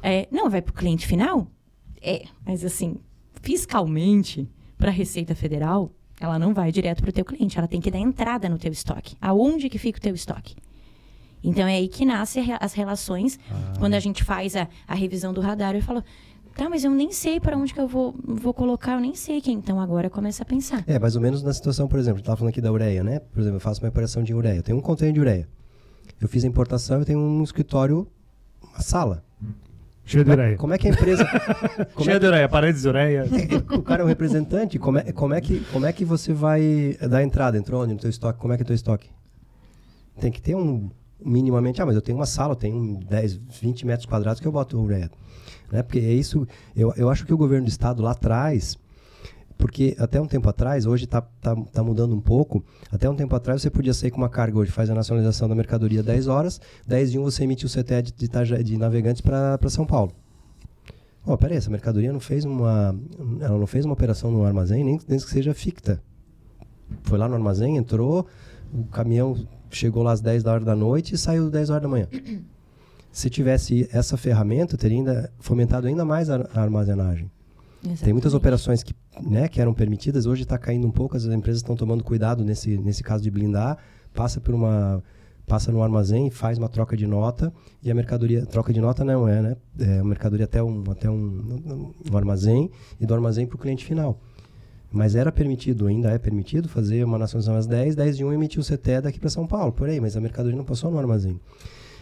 É, não, vai para o cliente final? É, mas assim, fiscalmente, para a Receita Federal, ela não vai direto para o teu cliente. Ela tem que dar entrada no teu estoque. Aonde que fica o teu estoque? Então, é aí que nascem as relações. Quando a gente faz a, a revisão do radar, eu falo... Tá, mas eu nem sei para onde que eu vou, vou colocar, eu nem sei quem. Então agora começa a pensar. É, mais ou menos na situação, por exemplo, a gente estava falando aqui da ureia, né? Por exemplo, eu faço uma operação de ureia. Eu tenho um container de ureia. Eu fiz a importação, eu tenho um escritório, uma sala. Cheio de ureia. Como é que a empresa... <laughs> como Cheio é de ureia, paredes de ureia. que, o cara é um representante, como é, como, é que, como é que você vai dar entrada? Entrou onde no teu estoque? Como é que é teu estoque? Tem que ter um minimamente, ah, mas eu tenho uma sala, eu tenho 10, 20 metros quadrados que eu boto ureia. Né? Porque é isso, eu, eu acho que o governo do estado lá atrás, porque até um tempo atrás, hoje está tá, tá mudando um pouco, até um tempo atrás você podia sair com uma carga hoje, faz a nacionalização da mercadoria 10 horas, 10 de 1 você emite o CTE de, de, de navegantes para São Paulo. Ó, peraí, essa mercadoria não fez uma. Ela não fez uma operação no armazém, nem, nem que seja ficta. Foi lá no armazém, entrou, o caminhão chegou lá às 10 da hora da noite e saiu às 10 horas da manhã. <clears throat> Se tivesse essa ferramenta, teria ainda fomentado ainda mais a, a armazenagem. Tem muitas Exatamente. operações que, né, que eram permitidas, hoje está caindo um pouco, as empresas estão tomando cuidado nesse, nesse caso de blindar, passa por uma passa no armazém, faz uma troca de nota e a mercadoria, troca de nota não é, né? É a mercadoria até um até um, um armazém e do armazém para o cliente final. Mas era permitido, ainda é permitido fazer uma nacionalização às 10, 10 de 1 emitir o CTE daqui para São Paulo, por aí, mas a mercadoria não passou no armazém.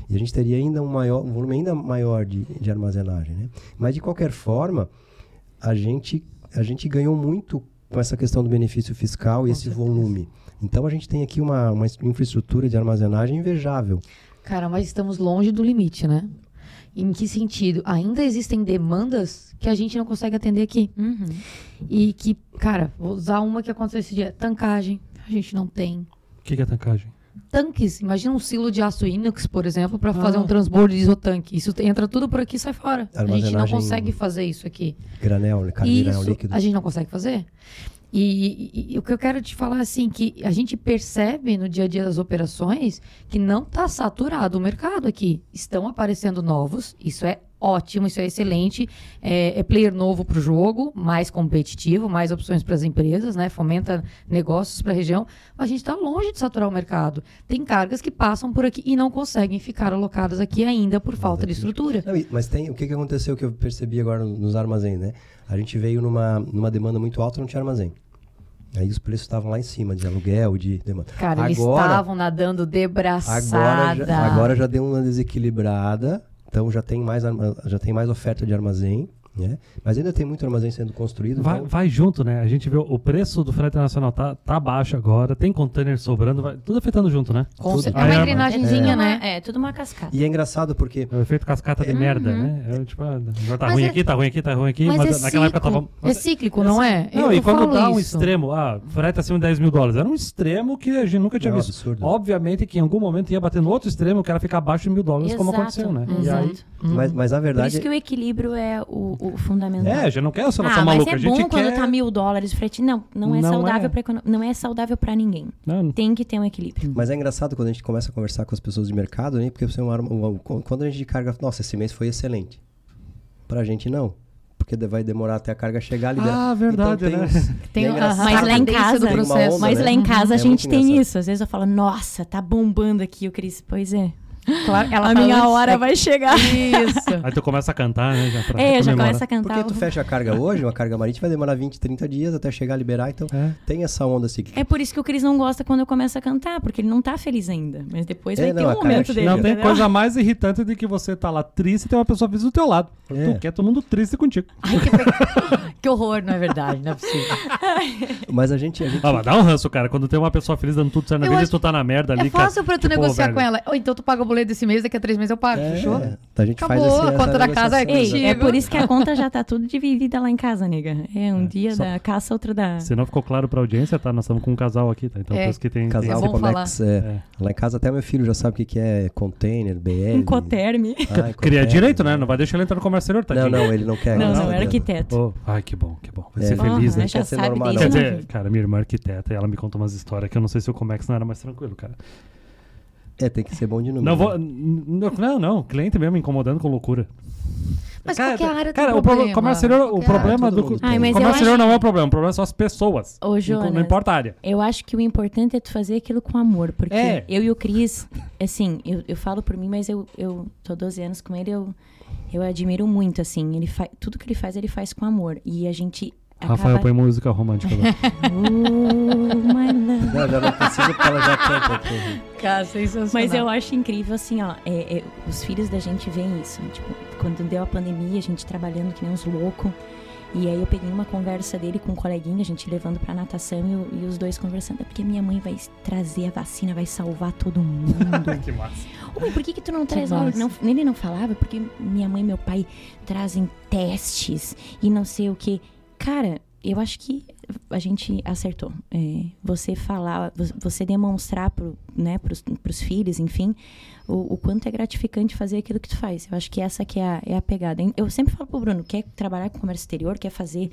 E a gente teria ainda um, maior, um volume ainda maior de, de armazenagem. Né? Mas, de qualquer forma, a gente, a gente ganhou muito com essa questão do benefício fiscal e esse volume. Então, a gente tem aqui uma, uma infraestrutura de armazenagem invejável. Cara, mas estamos longe do limite, né? Em que sentido? Ainda existem demandas que a gente não consegue atender aqui. Uhum. E que, cara, vou usar uma que aconteceu esse dia. Tancagem, a gente não tem. O que, que é tancagem? tanques. Imagina um silo de aço inox, por exemplo, para fazer Ah. um transbordo de isotanque. Isso entra tudo por aqui e sai fora. A gente não consegue fazer isso aqui. Granel, né? Isso líquido. a gente não consegue fazer. E, e- e o que eu quero te falar assim que a gente percebe no dia a dia das operações que não está saturado o mercado aqui. Estão aparecendo novos, isso é ótimo, isso é excelente. É, é player novo para o jogo, mais competitivo, mais opções para as empresas, né? Fomenta negócios para a região. Mas a gente está longe de saturar o mercado. Tem cargas que passam por aqui e não conseguem ficar alocadas aqui ainda por falta de estrutura. Não, mas tem o que, que aconteceu que eu percebi agora nos armazéns, né? A gente veio numa, numa demanda muito alta, não tinha armazém. Aí os preços estavam lá em cima, de aluguel, de demanda. Cara, eles agora, estavam nadando de agora, braçada. já, agora já deu uma desequilibrada, então já tem mais, já tem mais oferta de armazém, né? Mas ainda tem muito armazém sendo construído. Vai, então- vai junto, né? A gente vê o preço do frete internacional tá, tá baixo agora, tem container sobrando, vai, tudo afetando junto, né? Com Tudo. é uma a- engrenagemzinha, tudo né? uma- É, tudo uma cascata. E é engraçado porque É o efeito cascata de merda, né? É, tipo, ah, já tá Mas ruim é- aqui, tá ruim aqui, tá ruim aqui, mas, Mas, é, naquela época ciclo. tava. É cíclico, não é? Não, Eu- e quando dá um isso. extremo, ah, frete acima de 10 mil dólares, era um extremo que a gente nunca tinha É um visto. absurdo. Obviamente que em algum momento ia bater no outro extremo, o cara ficar abaixo de mil dólares, como Exato, aconteceu, né? E exato. aí, mas, mas Por verdade isso que o equilíbrio é o, o fundamental. é, a gente não quer oscilação ah, mas maluca, é a gente bom quando quer... tá mil dólares o frete. Não, não é Não saudável é. para não é saudável para ninguém. Não, Tem que ter um equilíbrio. Mas é engraçado quando a gente começa a conversar com as pessoas de mercado, né? Porque você é uma, arma- uma- quando a gente carga, nossa, esse mês foi excelente. Pra gente não. Porque de- vai demorar até a carga chegar liberar. Ah, verdade, então, né? <laughs> tem, Tem é. Mas lá em casa- onda, Mas né? lá em casa É a gente muito tem engraçado. isso. Às vezes eu falo, nossa, tá bombando aqui. O Cris, pois é. Claro, ela a tá minha hora vai chegar. Isso. Aí tu começa a cantar, né? Já pra É, já começa a cantar. Porque tu fecha a carga hoje, uma carga marítima vai demorar 20, 30 dias até chegar a liberar, então É. tem essa onda cíclica. É por isso que o Cris não gosta quando eu começo a cantar, porque ele não tá feliz ainda. Mas depois É, vai não, ter um momento chega. dele. Não tem entendeu? coisa mais irritante do que você tá lá triste e tem uma pessoa feliz do teu lado. É. Tu quer todo mundo triste contigo. Ai, que, <laughs> que horror, não é verdade, não é possível. <laughs> Mas a gente, a gente Ah, mas dá um ranço, cara. Quando tem uma pessoa feliz dando tudo certo na Eu vida e tu tá na merda ali, É fácil cara. pra tu Tipo, negociar velho, com ela. Ou então tu paga o boleto desse mês, daqui a três meses eu pago, é, fechou? a gente Acabou, faz esse, a conta da casa é contigo. Ei, é por isso que a conta já tá tudo dividida lá em casa, nega. É um dia só- da caça, outro da. Se não ficou claro pra audiência, tá? Nós estamos com um casal aqui, tá? Então É. por isso que tem. Casal É bom Comex, é. É. Lá em casa até meu filho já sabe o que, que é container, BL. Um coterme. Ah, Cria Incoterm, direito, né? Não vai deixar ele entrar no comércio exterior, tá? Não, não, ele não quer. Não, não, Deus. arquiteto. Oh, ai, que bom, que bom. Vai É. ser feliz, né? já sabe Quer dizer, cara, minha irmã é arquiteta e ela me conta umas histórias que eu não sei se o Comex não era mais tranquilo, cara. É, tem que ser bom de número. Não, vou, né? não, não, cliente mesmo incomodando com loucura. Mas cara, qualquer área cara, tem o pro- problema. comércio exterior, o problema todo do. Ai, comércio exterior acho- não é o problema, o problema são as pessoas. Ô, Não- Jonas. não importa a área. Eu acho que o importante é tu fazer aquilo com amor. Porque É. eu e o Cris, assim, eu, eu falo por mim, mas eu, eu tô 12 anos com ele, eu, eu admiro muito, assim. Ele faz tudo que ele faz, ele faz com amor. E a gente. Rafael, acaba... põe música romântica agora. Oh, my love. Não, já não precisa porque ela já canta aqui. Cara, sensacional. Mas eu acho incrível, assim, ó, é- é, os filhos da gente veem isso. Tipo, quando deu a pandemia, a gente trabalhando que nem uns loucos. E aí eu peguei uma conversa dele com um coleguinha, a gente levando pra natação e, e os dois conversando. É porque minha mãe vai trazer a vacina, vai salvar todo mundo. <laughs> que massa. Ô, por que que tu não traz? massa. Não, ele não falava porque minha mãe e meu pai trazem testes e não sei o que. Cara, eu acho que a gente acertou. É, você falar, vo- você demonstrar pro, né, pros filhos, enfim, o, o quanto é gratificante fazer aquilo que tu faz. Eu acho que essa que é a, é a pegada. Eu sempre falo pro Bruno, quer trabalhar com comércio exterior, quer fazer...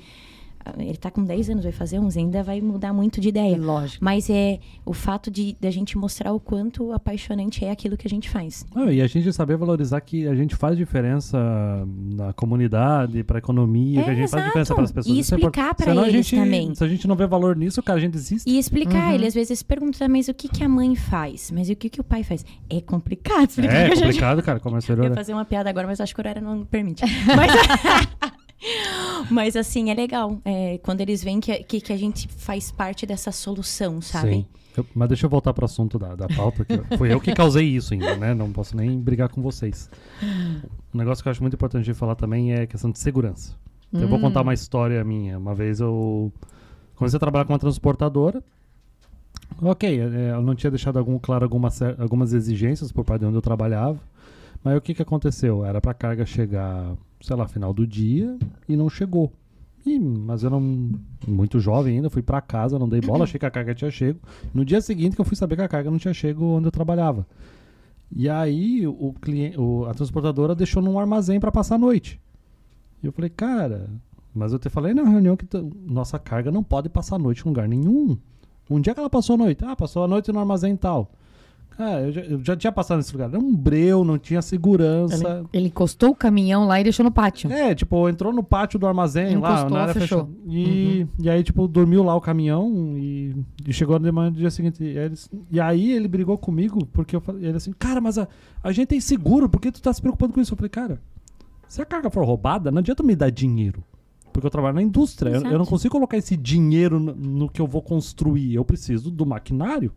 Ele tá com 10 anos, vai fazer 11, ainda vai mudar muito de ideia. Lógico. Mas é o fato de da gente mostrar o quanto apaixonante é aquilo que a gente faz. Ah, e a gente saber valorizar que a gente faz diferença na comunidade, pra economia, É, que a gente faz exato. diferença para as pessoas. E Isso é importante. explicar pra Senão a eles gente- também. Se a gente não vê valor nisso, cara, a gente desiste. E explicar, Uhum. ele às vezes pergunta, mas o que, que a mãe faz? Mas e o que, que o pai faz? É complicado explicar. É que a gente- complicado, cara, comércio Eu exterior. ia é- fazer uma piada agora, mas acho que o horário não permite. <laughs> Mas, <laughs> <laughs> mas assim, é legal. é, quando eles veem que, que, que a gente faz parte dessa solução, sabe? Sim. Eu- mas deixa eu voltar pro assunto da, da pauta. Que foi eu que causei isso ainda, né? Não posso nem brigar com vocês. Um negócio que eu acho muito importante de falar também é a questão de segurança. Então, Eu vou Hum. contar uma história minha. Uma vez eu comecei a trabalhar com uma transportadora. Ok, é, eu não tinha deixado algum, claro algumas, cer- algumas exigências por parte de onde eu trabalhava. Mas o que, que aconteceu? Era pra carga chegar, sei lá, final do dia e não chegou. Ih, mas eu não. Muito jovem ainda, fui pra casa, não dei bola, achei que a carga tinha chego. No dia seguinte que eu fui saber que a carga não tinha chego onde eu trabalhava. E aí o cliente, o- a transportadora deixou num armazém pra passar a noite. E eu falei, cara, mas eu te falei na reunião que nossa carga não pode passar a noite em lugar nenhum. Um dia que ela passou a noite, ah, passou a noite no armazém tal. Cara, eu já, eu já tinha passado nesse lugar. Era um breu, não tinha segurança. Ele, ele encostou o caminhão lá e deixou no pátio. É, tipo, entrou no pátio do armazém lá, Encostou, na área fechou. fechada. E, e aí, tipo, dormiu lá o caminhão e, e chegou de manhã do dia seguinte. E, eles- e aí ele brigou comigo, porque eu falei, ele assim, cara, mas a, a gente tem seguro, por que tu tá se preocupando com isso? Eu falei, cara, se a carga for roubada, não adianta me dar dinheiro. Porque eu trabalho na indústria. Eu, eu não consigo colocar esse dinheiro no, no que eu vou construir. Eu preciso do maquinário.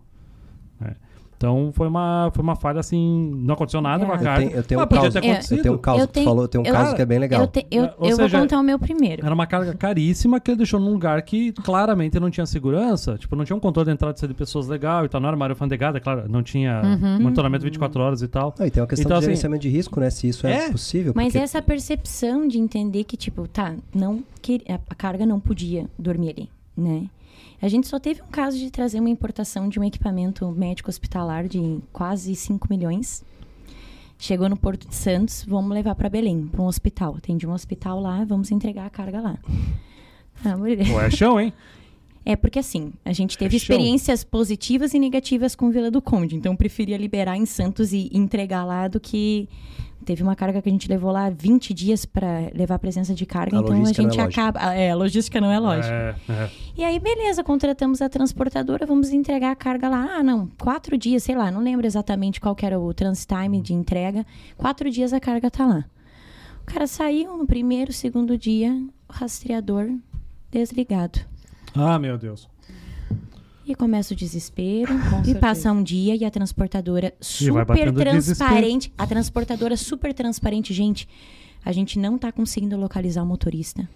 É. Então foi uma, foi uma falha assim. Não aconteceu nada É. com a Eu carga. tenho- eu tenho mas um podia caos- ter eu acontecido. Eu tenho um caso, Eu tu tenho- falou, tem um eu- caso que é bem legal. Eu, te- eu, eu seja, vou contar o meu primeiro. Era uma carga caríssima que ele deixou num lugar que claramente não tinha segurança. Tipo, não tinha um controle de entrada e saída de pessoas legal e tal. Não era uma área alfandegada, claro. Não tinha Uhum. monitoramento 24 horas e tal. Não, e tem uma questão Então, de assim, gerenciamento de risco, né? Se isso é, É. possível. Mas porque- essa percepção de entender que, tipo, tá, não que, a carga não podia dormir ali, né? A gente só teve um caso de trazer uma importação de um equipamento médico hospitalar de quase 5 milhões. Chegou no Porto de Santos, vamos levar para Belém, para um hospital. Atendi um hospital lá, vamos entregar a carga lá. Ah, mulher. Pô, é chão, hein? <laughs> É porque assim, a gente teve show. experiências positivas e negativas com Vila do Conde. Então, eu preferia liberar em Santos e entregar lá do que. Teve uma carga que a gente levou lá 20 dias para levar a presença de carga, A então a gente é acaba. É, a logística não é lógica. É, é. E aí, beleza, contratamos a transportadora, vamos entregar a carga lá. Ah, não, quatro dias, sei lá, não lembro exatamente qual que era o trans time de entrega. Quatro dias a carga tá lá. O cara saiu no primeiro, segundo dia, o rastreador desligado. Ah, meu Deus. E começa o desespero. Com e certeza. passa um dia e a transportadora super transparente. A transportadora super transparente. Gente, a gente não tá conseguindo localizar o motorista.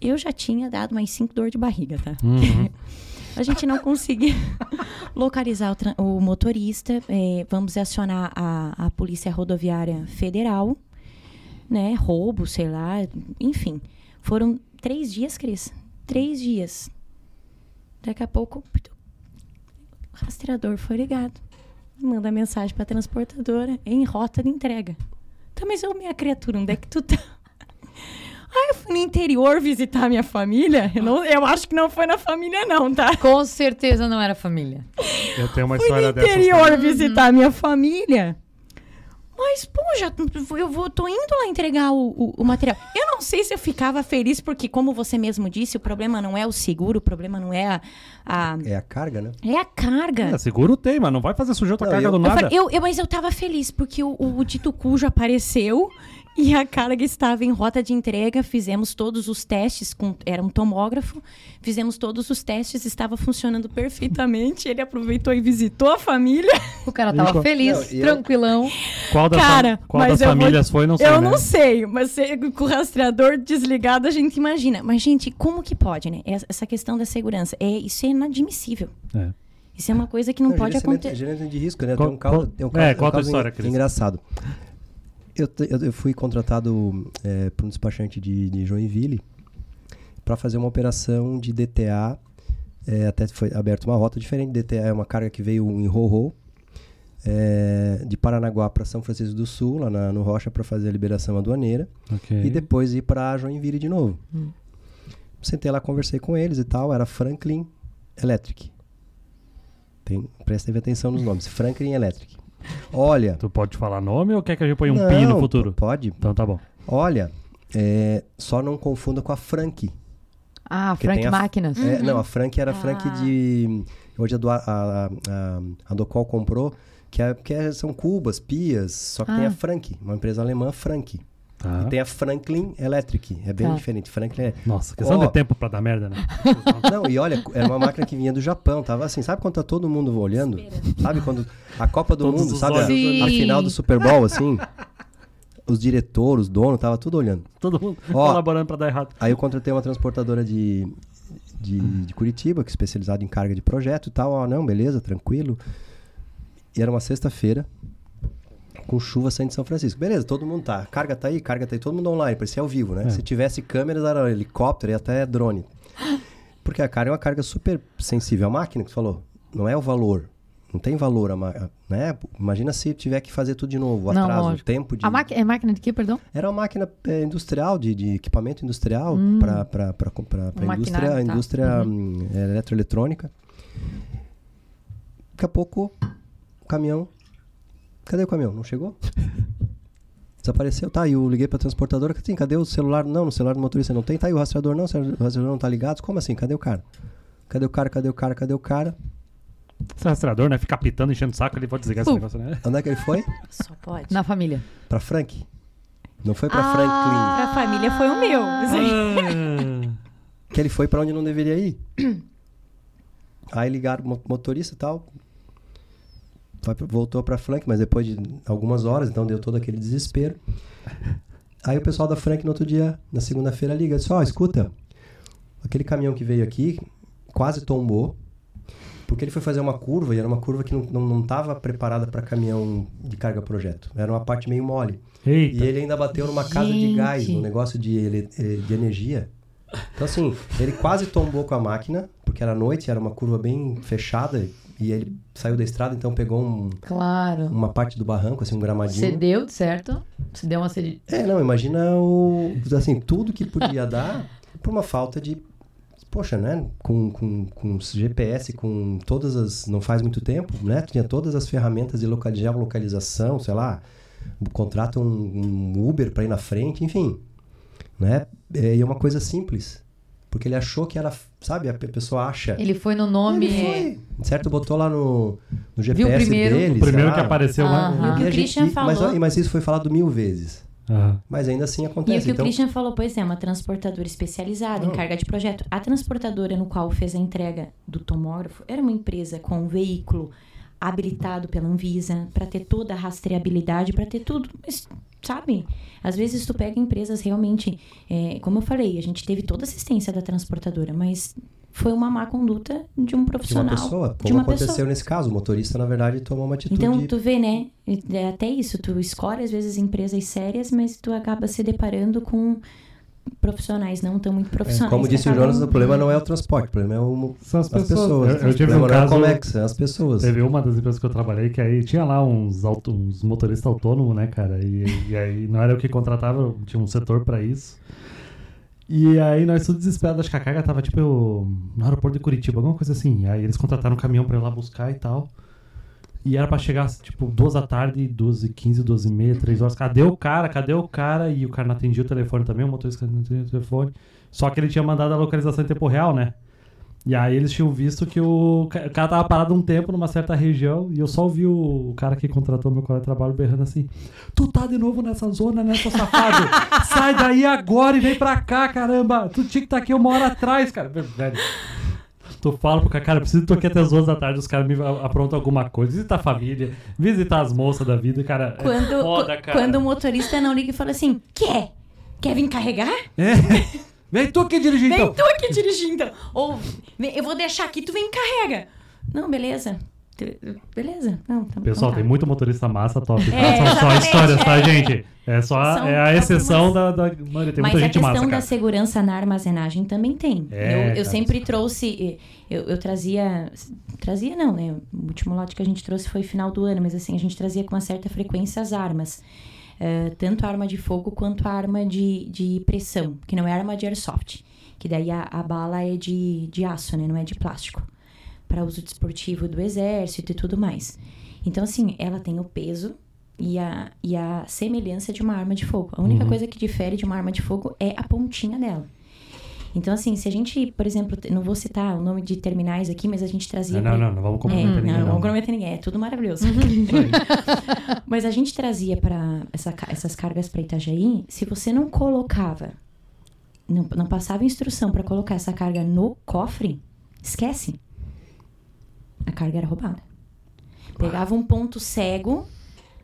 Eu já tinha dado mais cinco dor de barriga, tá? Uhum. <laughs> A gente não conseguia <laughs> localizar o, o motorista. É, vamos acionar a, a Polícia Rodoviária Federal, né? Roubo, sei lá, enfim. Foram três dias, Cris. Três dias. Daqui a pouco, o rastreador foi ligado. Manda mensagem pra transportadora em rota de entrega. Tá, mas ô minha criatura, onde é que tu tá? <laughs> Ah, eu fui no interior visitar minha família. Eu, não, eu acho que não foi na família, não, tá? Com certeza não era família. Eu tenho uma Fui no história dessa. interior visitar minha família. Mas, já eu vou, tô indo lá entregar o, o, o material. Eu não sei se eu ficava feliz, porque, como você mesmo disse, o problema não é o seguro, o problema não é a. a- É a carga, né? é a carga. É, seguro tem, mas não vai fazer sujeito a carga eu- do nada. eu- eu- mas eu tava feliz, porque o, o dito cujo apareceu e a carga estava em rota de entrega. Fizemos todos os testes, com, era um tomógrafo. Fizemos todos os testes, estava funcionando perfeitamente. Ele aproveitou e visitou a família. O cara tava Nico. feliz, Não, eu- tranquilão. Qual das, Cara, qual mas das eu vou- famílias foi, não sei. eu né? não sei, mas se- com o rastreador desligado a gente imagina. Mas, gente, como que pode, né? Essa- questão da segurança, é, isso é inadmissível. É. Isso é uma coisa que não, pode gerenciamento- acontecer. Gerenciamento de risco, né? Qual- tem um caso, qual- tem um é, caso, qual a um caso história, en- Cris? engraçado. Eu, eu, eu fui contratado é, por um despachante de, de Joinville para fazer uma operação de DTA. é, até foi aberta uma rota diferente. DTA é uma carga que veio em Rorô, é, de Paranaguá para São Francisco do Sul, lá na- no Rocha, para fazer a liberação aduaneira. Ok. E depois ir para Joinville de novo. Sentei lá, conversei com eles e tal. Era Franklin Electric. Tem, prestem atenção nos nomes. Franklin Electric. Olha. Tu pode falar nome ou quer que a gente ponha um pi no Não, futuro? Pode. Então tá bom. Olha, é, só não confunda com a Frank. Ah, Porque Frank tem a- Máquinas. É, não, a Frank era a Frank Ah. de. Hoje a, do, a, a, a, a Docol comprou, que, é, que é- são cubas, pias, só que tem Ah. a Frank, uma empresa alemã Frank. Tá. E tem a Franklin Electric. É bem Tá. diferente. Franklin é. Nossa, questão Ó. de tempo pra dar merda, né? <laughs> Não, e olha, era uma máquina que vinha do Japão. Tava assim, sabe quando tá todo mundo olhando? Sabe quando a Copa do Todos Mundo, sabe? A, a final do Super Bowl, assim. Os diretores, os donos, tava tudo olhando. Todo mundo Ó. colaborando pra dar errado. Aí eu contratei uma transportadora de, de, de Curitiba, que é especializada em carga de projeto e tal. Ó, não, beleza, tranquilo. E era uma sexta-feira. Com chuva saindo de São Francisco. Beleza, todo mundo tá. Carga tá aí, carga tá aí, todo mundo online, parecia ao vivo, né? É. Se tivesse câmeras, era helicóptero e até drone. Porque a carga é uma carga super sensível. A máquina que você falou, não é o valor. Não tem valor, a né? Imagina se tiver que fazer tudo de novo, o Não, atraso, o tempo de... A máquina, é máquina de quê, perdão? Era uma máquina é, industrial, de, de equipamento industrial Hum. para para a indústria, tá. indústria hum, é, eletroeletrônica. Daqui a pouco, o caminhão. Cadê o caminhão? Não chegou? <laughs> Desapareceu. Tá, e eu liguei para a transportadora. Sim, cadê o celular? Não, no celular do motorista não tem. Tá, e o rastreador não? O rastreador não tá ligado? Como assim? Cadê o cara? Cadê o cara? Cadê o cara? Cadê o cara? Esse rastreador, né? Fica pitando, enchendo o saco, ele pode desligar esse Uh. negócio, né? Onde é que ele foi? Só pode. Na família. Para Frank. Não foi para Ah. Franklin. Pra família foi o meu. Ah. que ele foi pra onde não deveria ir. <clears throat> Aí ligaram o mo- motorista e tal. Voltou pra Frank, mas depois de algumas horas, então deu todo aquele desespero. Aí o pessoal da Frank no outro dia, na segunda-feira, liga. Disse, ó, escuta, aquele caminhão que veio aqui quase tombou, porque ele foi fazer uma curva e era uma curva que não estava preparada para caminhão de carga projeto. Era uma parte meio mole. Eita. E ele ainda bateu numa casa de gás, Gente. num negócio de, ele- de energia. Então, assim, ele quase tombou com a máquina, porque era noite, era uma curva bem fechada, e ele saiu da estrada, então pegou um- Claro. uma parte do barranco, assim, um gramadinho. Cedeu, certo? Se deu uma cedi... É, não, imagina o. Assim, tudo que podia <laughs> dar por uma falta de. Poxa, né? Com, com, com GPS, com todas as. Não faz muito tempo, né? Tinha todas as ferramentas de locali- geolocalização, sei lá. Contrata um, um Uber para ir na frente, enfim. Né? É, e é uma coisa simples. Porque ele achou que era. Sabe, a pe- pessoa acha. Ele foi no nome. Ele foi. Certo, botou lá no, no GPS primeiro? dele. O primeiro que lá. apareceu lá. Aham. E o que o a gente- Christian e- mas, falou- mas isso foi falado mil vezes. Mas ainda assim E o acontece. que então, o Christian falou, pois é, uma transportadora especializada em carga de projeto. A transportadora no qual fez a entrega do tomógrafo era uma empresa com um veículo habilitado pela Anvisa para ter toda a rastreabilidade, para ter tudo. Mas, sabe? Às vezes tu pega empresas realmente, é, como eu falei, a gente teve toda a assistência da transportadora, mas foi uma má conduta de um de uma profissional. pessoa, como uma aconteceu pessoa. nesse caso. O motorista, na verdade, tomou uma atitude. Então, tu vê, né? É Até isso, tu escolhe às vezes empresas sérias, mas tu acaba se deparando com profissionais não tão muito É, profissionais. como que disse o Jonas, o problema não é o transporte, o problema é o, São as as pessoas. pessoas. Eu, eu o tive um é caso. como é que são as pessoas. Teve uma das empresas que eu trabalhei que aí tinha lá uns, auto, uns motoristas autônomos, né, cara? E, e aí não era eu que contratava, tinha um setor pra isso. E aí nós tudo desesperados, acho que a carga tava tipo no aeroporto de Curitiba, alguma coisa assim. Aí eles contrataram um caminhão pra ir lá buscar e tal. E era pra chegar, tipo, duas da tarde, duas e quinze, duas e meia, três horas. Cadê o cara? Cadê o cara? E o cara não atendia o telefone também, o motorista não atendia o telefone. Só que ele tinha mandado a localização em tempo real, né? E aí eles tinham visto que o ca- o cara tava parado um tempo numa certa região e eu só ouvi o, cara que contratou meu colega de trabalho berrando assim: Tu tá de novo nessa zona, né, seu safado? Sai daí agora e vem pra cá, caramba! Tu tinha que estar aqui uma hora atrás, cara. Velho. Tu fala pro cara, cara, eu preciso tô aqui até as duas da tarde, os caras me aprontam alguma coisa, visitar a família, visitar as moças da vida, cara. Quando, É foda, cara. quando o motorista não liga e fala assim: Quer? Quer vir carregar? É. <laughs> Vem tu aqui dirigir Vem então. tu aqui dirigir então. Ou vem- eu vou deixar aqui, tu vem e carrega. Não, beleza. Beleza. Não, tá, Pessoal, tá. tem muito motorista massa top. tá? É, São só histórias, tá, é. gente? É só a- São é a exceção algumas- da, da maioria. Tem Mas muita a gente questão massa, da cara. segurança na armazenagem também tem. É, eu eu sempre trouxe. Eu, eu trazia. Trazia não, né? O último lote que a gente trouxe foi final do ano, mas assim, a gente trazia com uma certa frequência as armas. Eh, tanto a arma de fogo quanto a arma de, de pressão, que não é arma de airsoft. Que daí a, a bala é de, de aço, né? Não é de plástico. Para uso desportivo do exército e tudo mais. Então, assim, ela tem o peso e a, e a semelhança de uma arma de fogo. A única Uhum. coisa que difere de uma arma de fogo é a pontinha dela. Então, assim, se a gente, por exemplo, não vou citar o nome de terminais aqui, mas a gente trazia. Não, pra- não, não, não vamos é, comprometer não, ninguém. não não. vamos comprometer ninguém. É tudo maravilhoso. Aí. <laughs> Mas a gente trazia para essa, essas cargas para Itajaí, se você não colocava, não, não passava instrução para colocar essa carga no cofre, esquece. A carga era roubada. Pegava um ponto cego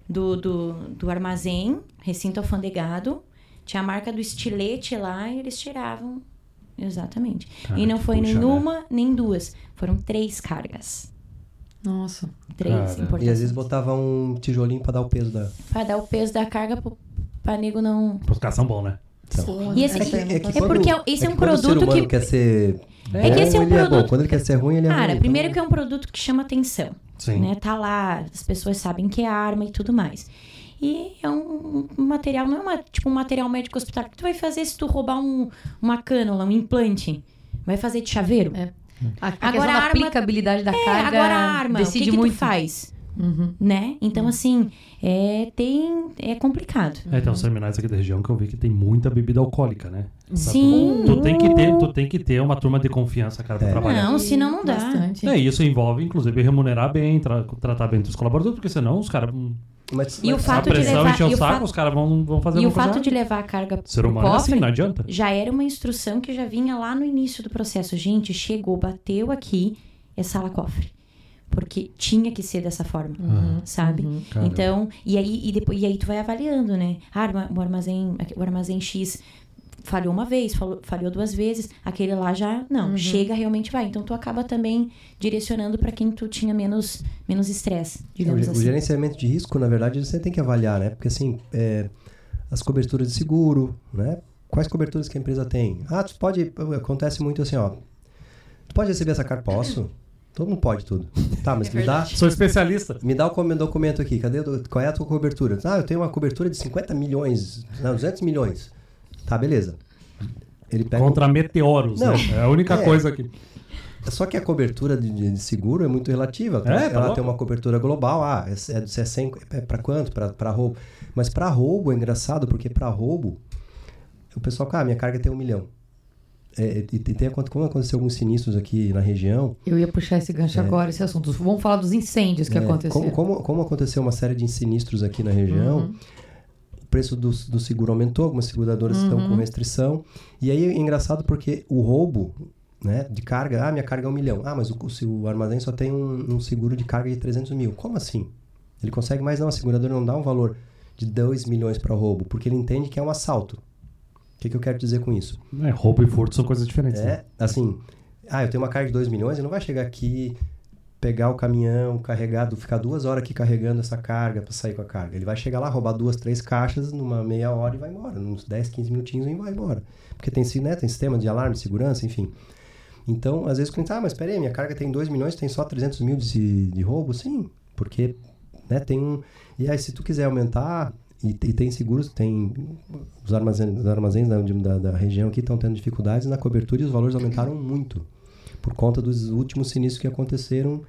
do, do, do armazém, recinto alfandegado, tinha a marca do estilete lá e eles tiravam. Exatamente. Cara, e não foi puxa, nem né? uma, nem duas. Foram três cargas. Nossa. Três Cara. E às vezes botava um tijolinho pra dar o peso da. Pra dar o peso da carga pro, pra nego não. Os caras são bons, né? E esse- é não tá que- porque esse é um quando o produto que- quer ser. É que esse é um é bom. produto- Quando ele quer ser ruim, ele é ruim. Cara, então- primeiro que é um produto que chama atenção. Sim. Né? Tá lá, as pessoas sabem que é arma e tudo mais. E é um, material, não é uma, tipo um material médico hospitalar. O que tu vai fazer se tu roubar um, uma cânula, um implante? Vai fazer de chaveiro? É. A, a Agora a arma- aplicabilidade da É, carga agora a arma, o decide que, que muito. tu faz? Uhum. Né? Então, assim, é, tem, é complicado. É, tem uns terminais aqui da região que eu vi que tem muita bebida alcoólica, né? Sim. Tu tem que ter, tu tem que ter uma turma de confiança, cara, pra É. trabalhar. Não, senão não dá. Bastante. É, isso envolve, inclusive, remunerar bem, tra- tratar bem os colaboradores, porque senão os caras. Mas, E o mas- A fato de pressão levar- encher e o o saco, fato- os caras vão, vão fazer E o fato de levar a carga Ser humano é cofre assim, não adianta. já era uma instrução que já vinha lá no início do processo. Gente, chegou, bateu aqui, é sala cofre. Porque tinha que ser dessa forma, sabe? Cara. Então, e aí, e, depois, e aí tu vai avaliando, né? Ah, o armazém, o armazém X falhou uma vez, falou- falhou duas vezes, aquele lá já não, chega realmente vai. Então tu acaba também direcionando para quem tu tinha menos menos estresse, É, o, digamos o assim. gerenciamento de risco, na verdade, você tem que avaliar, né? Porque assim, é, as coberturas de seguro, né? Quais coberturas que a empresa tem? Ah, tu pode. Acontece muito assim, ó. Tu pode receber essa carta? Posso? Todo mundo pode tudo. Tá, mas me dá. Sou especialista. Me dá o com- documento aqui, cadê? Qual é a tua cobertura? Ah, eu tenho uma cobertura de 50 milhões, não, 200 milhões. Tá, beleza. Ele pega. Contra meteoros, Não. né? É a única É. coisa que. Só que a cobertura de, de seguro é muito relativa. tá? É, tá Ela louco. tem uma cobertura global. Ah, é, é, se é 100, é para quanto? Para roubo. Mas para roubo é engraçado, porque para roubo, o pessoal, ah, minha carga tem um milhão. É, e, e tem, como aconteceu alguns sinistros aqui na região, Eu ia puxar esse gancho agora, esse assunto. Vamos falar dos incêndios que é, aconteceram. como, como, como aconteceu uma série de sinistros aqui na região, Uhum. o preço do, do seguro aumentou, algumas seguradoras estão Uhum. com restrição. E aí é engraçado porque o roubo né, de carga, ah, minha carga é um milhão. Ah, mas o, o armazém só tem um, um seguro de carga de 300 mil. Como assim? Ele consegue mais não, a seguradora não dá um valor de 2 milhões para roubo, porque ele entende que é um assalto. O que, que eu quero dizer com isso? É, roubo e furto são coisas diferentes. né? É, assim, ah, eu tenho uma carga de 2 milhões, ele não vai chegar aqui, pegar o caminhão, carregado, ficar duas horas aqui carregando essa carga para sair com a carga. Ele vai chegar lá, roubar duas, três caixas numa meia hora e vai embora. Uns 10, 15 minutinhos e vai embora. Porque tem, né, tem sistema de alarme, segurança, enfim. Então, às vezes, o cliente, ah, mas peraí, minha carga tem 2 milhões, tem só 300 mil de, de roubo? Sim, porque né, tem um... E aí, se tu quiser aumentar, e, e tem seguros, tem os armazéns, os armazéns da, de- da, da região aqui estão tendo dificuldades na cobertura e os valores aumentaram muito por conta dos últimos sinistros que aconteceram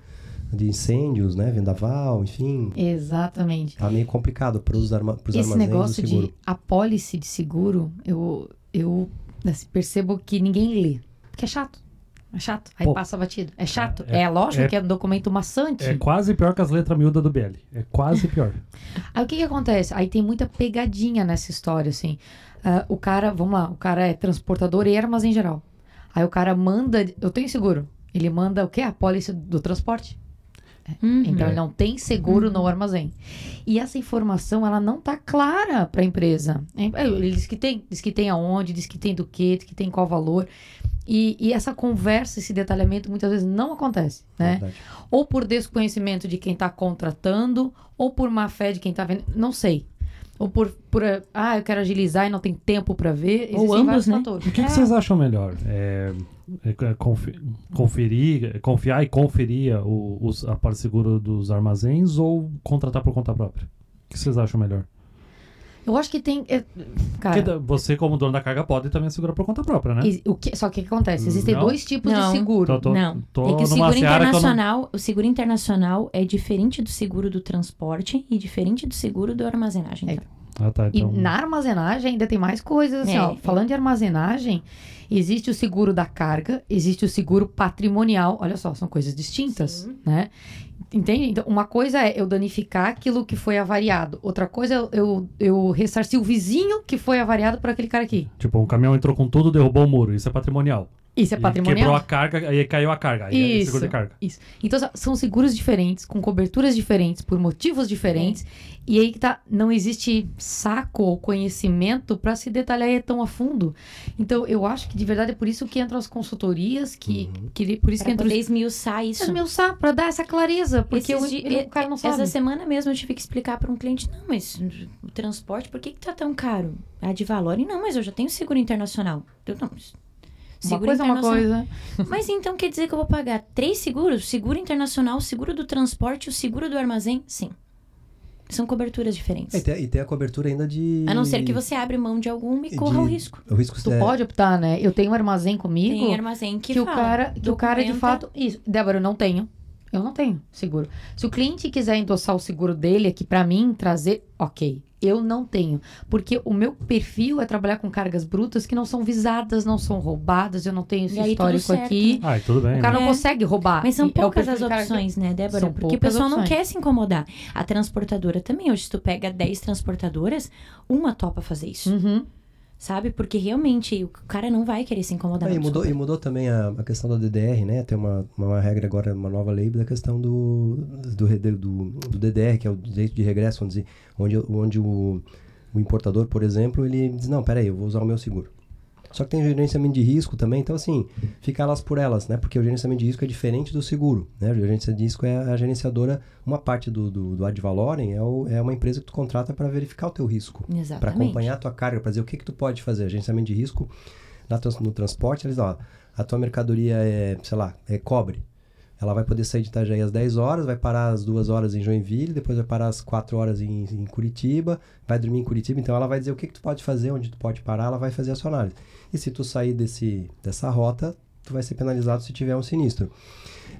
de incêndios, né, vendaval, enfim. Exatamente. Tá meio complicado para os arma, pros Esse armazéns negócio de apólice de seguro, eu, eu assim, percebo que ninguém lê. Porque é chato. É chato. Aí Pô, passa batido. É chato. é- É, lógico é- que é um documento maçante. É quase pior que as letras miúdas do BL. É quase pior. <laughs> Aí o que que acontece? Aí tem muita pegadinha nessa história, assim. Ah, o cara, vamos lá, o cara é transportador e armazém geral. Aí o cara manda, eu tenho seguro. Ele manda o quê? A pólice do transporte. Uhum. Então É. ele não tem seguro no armazém. E essa informação, ela não tá clara para a empresa. É, Ele diz que tem, diz que tem aonde, diz que tem do quê, diz que tem qual valor. E, e essa conversa, esse detalhamento, muitas vezes não acontece, né? Verdade. Ou por desconhecimento de quem está contratando, ou por má fé de quem está vendo, não sei. Ou por, por ah, eu quero agilizar e não tem tempo para ver. Ou Existem ambos, vários né? fatores. O que, que É. vocês acham melhor? É, é confi- conferir, confiar e conferir o, os, a parte seguro dos armazéns ou contratar por conta própria? O que vocês acham melhor? Eu acho que tem. é, Cara, você, como dono da carga, pode também segurar por conta própria, né? e- o que, só que o que acontece? Existem Não. dois tipos Não. de seguro. Tô- tô- não, tô é que o seguro eu não- internacional, o seguro internacional é diferente do seguro do transporte e diferente do seguro do armazenagem. É. tá? Ah, tá. E Então, na armazenagem ainda tem mais coisas, assim, É. ó. Falando de armazenagem, existe o seguro da carga, existe o seguro patrimonial. Olha só, são coisas distintas, Sim. né? Entende? Então, uma coisa é eu danificar aquilo que foi avariado. Outra coisa é eu, eu, ressarcir o vizinho que foi avariado por aquele cara aqui. Tipo, um caminhão entrou com tudo, derrubou o muro. Isso é patrimonial. Isso é E patrimonial. Quebrou a carga, aí caiu a carga. Aí é Isso, seguro de carga. isso. Então são seguros diferentes, com coberturas diferentes, por motivos diferentes. E aí que tá, não existe saco ou conhecimento para se detalhar e ir tão a fundo. Então eu acho que de verdade é por isso que entram as consultorias, que, que por isso Pra que entra poder os esmiuçar isso. esmiuçar, para dar essa clareza, porque Esses o, di- ele- o cara não sabe. Essa semana mesmo eu tive que explicar para um cliente, não, mas o transporte, por que, que tá tão caro? A de Valore, não, mas eu já tenho seguro internacional. Eu não, mas uma seguro coisa é uma internacional. coisa. <laughs> Mas então quer dizer que eu vou pagar três seguros? Seguro internacional, seguro do transporte, o seguro do armazém? Sim. São coberturas diferentes. É, e, tem, e tem a cobertura ainda de. A não ser que você abra mão de alguma e de- corra o risco. O risco Tu é- pode optar, né? Eu tenho um armazém comigo. Tem armazém que, que, o fala, cara, que o cara de documenta- fato. Isso, Débora, eu não tenho. Eu não tenho seguro. Se o cliente quiser endossar o seguro dele aqui pra mim, trazer, ok. Eu não tenho. Porque o meu perfil é trabalhar com cargas brutas que não são visadas, não são roubadas, eu não tenho esse E aí, histórico aqui. Ah, tudo bem. O cara né? não É. consegue roubar. Mas são é poucas perfil as que- opções, né, Débora? São Porque o pessoal não opções. quer se incomodar. A transportadora também. Hoje, se tu pega 10 transportadoras, uma topa fazer isso. Uhum. Sabe? Porque realmente o cara não vai querer se incomodar. Ah, e, mudou, e mudou também a, a questão da DDR, né? Tem uma, uma regra agora, uma nova lei da questão do, do, do, do DDR, que é o direito de regresso, dizer, onde, onde o, o importador, por exemplo, ele diz, não, peraí, eu vou usar o meu seguro. Só que tem gerenciamento de risco também, então assim, fica elas por elas, né? Porque o gerenciamento de risco é diferente do seguro, né? O gerenciamento de risco é a gerenciadora, uma parte do, do, do ad valorem é, o, é uma empresa que tu contrata para verificar o teu risco para acompanhar a tua carga, para dizer o que que tu pode fazer. Agenciamento de risco na no transporte, eles ó, a tua mercadoria é, sei lá, é cobre. Ela vai poder sair de Itajaí às 10 horas, vai parar às 2 horas em Joinville, depois vai parar às 4 horas em, em Curitiba, vai dormir em Curitiba. Então ela vai dizer o que, que tu pode fazer, onde tu pode parar, ela vai fazer a sua análise. E se tu sair desse, dessa rota, tu vai ser penalizado se tiver um sinistro.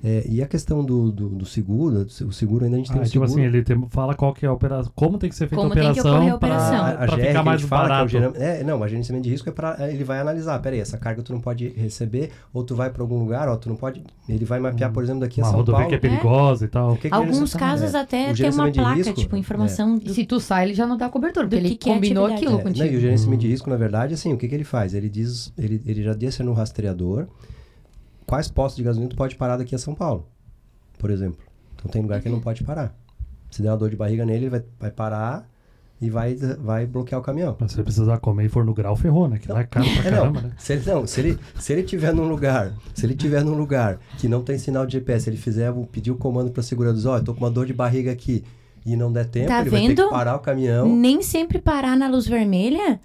É, e a questão do, do, do seguro, o seguro ainda a gente tem Ah, um tipo seguro... assim, ele tem- fala qual que é a operação, como tem que ser feita Como a tem que operação a pra. A, a pra GR ficar mais é o barato. geram- é, não, mas gerenciamento de risco é para ele vai analisar, peraí, essa carga tu não pode receber, ou tu vai para algum lugar, ó, tu não pode, ele vai mapear, por exemplo, daqui a Uma São Paulo. que é perigosa e tal. O que que Alguns casos é, até o tem uma placa, risco, tipo, é. informação E do se tu sai, ele já não dá cobertura, porque Do ele é combinou aquilo É, contigo. não, e o gerenciamento de risco, na verdade, assim, o que, que ele faz? Ele diz, ele, ele já deixa no rastreador quais postos de gasolina tu pode parar daqui a São Paulo, por exemplo. Então tem lugar que ele não pode parar. Se der uma dor de barriga nele, ele vai, vai parar e vai, vai bloquear o caminhão. Mas se você precisar comer e for no grau, ferrou, né? Que lá é caro pra É, não. caramba, né? Se ele, não, se ele, se ele tiver num lugar, se ele tiver num lugar que não tem sinal de GPS, ele fizer, pedir o comando para seguradores, ó, eu tô com uma dor de barriga aqui e não der tempo, Tá ele vai ter vendo? que parar o caminhão. Nem sempre parar na luz vermelha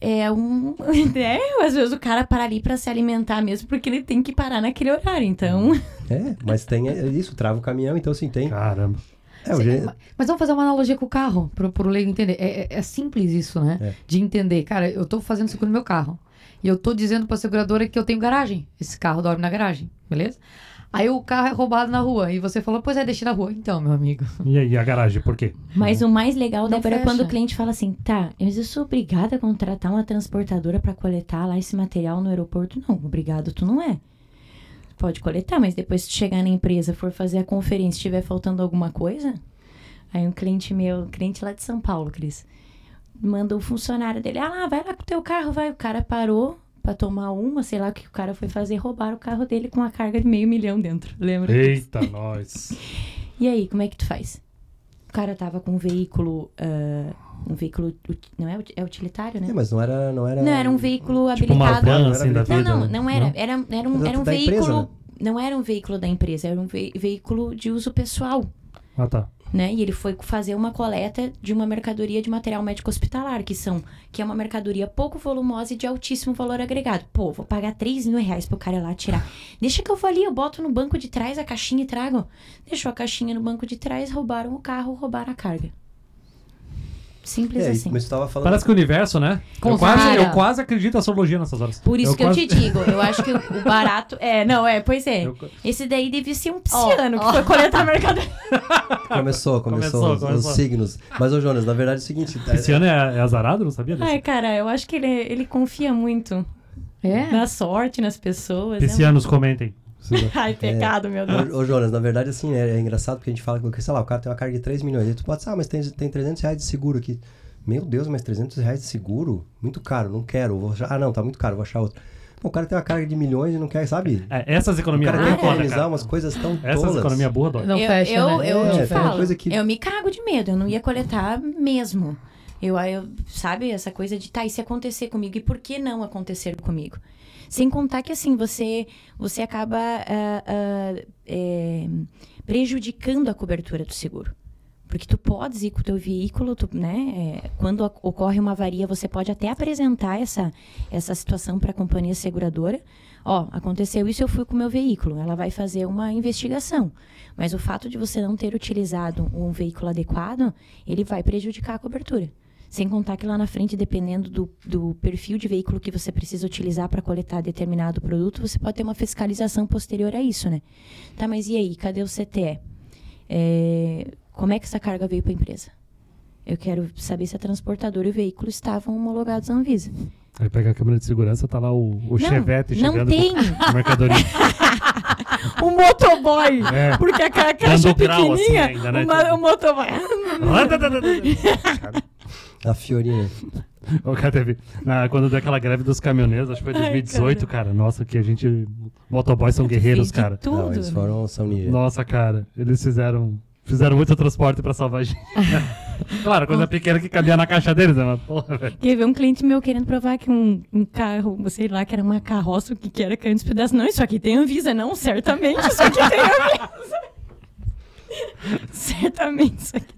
é um. <laughs> É, às vezes o cara para ali pra se alimentar mesmo, porque ele tem que parar naquele horário. Então. É, mas tem é isso, trava o caminhão, então assim, tem. Caramba. É, o Sim, gere- ma- Mas vamos fazer uma analogia com o carro, pro, pro leigo entender. É, é- é simples isso, né? É. De entender. Cara, eu tô fazendo seguro no meu carro. E eu tô dizendo pra seguradora que eu tenho garagem. Esse carro dorme na garagem, beleza? Aí o carro é roubado na rua. E você falou, pois é, deixei na rua. Então, meu amigo. E aí, a garagem, por quê? Mas o mais legal, Não Débora, é quando o cliente fala assim: tá, mas eu sou obrigada a contratar uma transportadora pra coletar lá esse material no aeroporto? Não, obrigado, tu não é. Pode coletar, mas depois se tu chegar na empresa, for fazer a conferência, estiver faltando alguma coisa, aí um cliente meu, cliente lá de São Paulo, Cris, manda o funcionário dele, ah lá, vai lá com o teu carro, vai. O cara parou pra tomar uma, sei lá o que o cara foi fazer, roubar o carro dele com uma carga de meio milhão dentro, lembra? Eita, nós. <laughs> E aí, como é que tu faz? O cara tava com um veículo. ah, um veículo. Não é, é utilitário, né? É, mas não era, não era. Não, era um veículo Tipo uma habilitado. van, assim, da Não, vida. Não, não, né? não era. Era, era um, Da- era um da empresa, veículo. né? Não era um veículo da empresa, era um ve- veículo de uso pessoal. Ah, tá. Né? E ele foi fazer uma coleta de uma mercadoria de material médico hospitalar, que são que é uma mercadoria pouco volumosa e de altíssimo valor agregado. Pô, vou pagar 3 mil reais pro cara ir lá tirar. Deixa que eu vou ali, eu boto no banco de trás a caixinha e trago. Deixou a caixinha no banco de trás, roubaram o carro, roubaram a carga. Simples É, assim. mas tu tava falando. Parece que o universo, né? Eu quase, eu quase acredito na astrologia nessas horas. Por isso que quase- eu te digo, eu acho que o barato. É, não, é, pois é. Eu- Esse daí devia ser um pisciano que foi coletar mercadoria. <laughs> Começou, começou, Começou, os, começou. os signos. Mas, ô Jonas, na verdade é o seguinte. é- Esse ano é, é azarado? Não sabia disso? Ai, cara, eu acho que ele, ele confia muito É? na sorte, nas pessoas. né? Piscianos, comentem. Precisa- <laughs> Ai, pecado, meu Deus. Ô, ô, Jonas, na verdade, assim, é, é engraçado porque a gente fala que, sei lá, o cara tem uma carga de 3 milhões. Aí tu pode dizer, ah, mas tem, tem 300 reais de seguro aqui. Meu Deus, mas 300 reais de seguro? Muito caro, não quero. Vou achar, ah, não, tá muito caro, vou achar outro. O cara tem uma carga de milhões e não quer, sabe? É, essas O economias cara quer burras, é. né, economizar cara? umas coisas tão Essas tolas. economias burras dói. Não eu, fecha, eu, né? eu É, te falo, coisa que- eu me cago de medo, eu não ia coletar mesmo. Eu, eu, sabe, essa coisa de, tá, e se acontecer comigo? E por que não acontecer comigo? Sem contar que, assim, você, você acaba ah, ah, é, prejudicando a cobertura do seguro. Porque tu podes ir com o teu veículo, tu, né? é, quando ac- ocorre uma avaria, você pode até apresentar essa, essa situação para a companhia seguradora. Ó, aconteceu isso, eu fui com o meu veículo. Ela vai fazer uma investigação. Mas o fato de você não ter utilizado um veículo adequado, ele vai prejudicar a cobertura. Sem contar que lá na frente, dependendo do, do perfil de veículo que você precisa utilizar para coletar determinado produto, você pode ter uma fiscalização posterior a isso, né? Tá, mas e aí? Cadê o CTE? É, como é que essa carga veio para a empresa? Eu quero saber se a transportadora e o veículo estavam homologados à Anvisa. Aí pega a câmera de segurança, tá lá o, o Não, Chevette não chegando tem. com mercadoria. <laughs> O motoboy! É. Porque a ca- Dando grau, assim, ainda, né? uma- o motoboy. <laughs> <laughs> A Fiorina. O cara teve. na- quando deu aquela greve dos caminhoneiros, acho que foi em Ai, 2018, cara. Nossa, que a gente. Motoboys são guerreiros, cara. Tudo. Não, eles foram, são ninja. Nossa, cara. Eles fizeram. Fizeram muito transporte pra salvar a gente. <laughs> claro, coisa pequena que cabia na caixa deles, né? Mas, porra, velho. Quer ver um cliente meu querendo provar que um, um carro, sei lá, que era uma carroça, o que que era caindo dos pedaços. Não, isso aqui tem Anvisa. Não, certamente isso aqui tem Anvisa. <laughs> certamente isso aqui tem.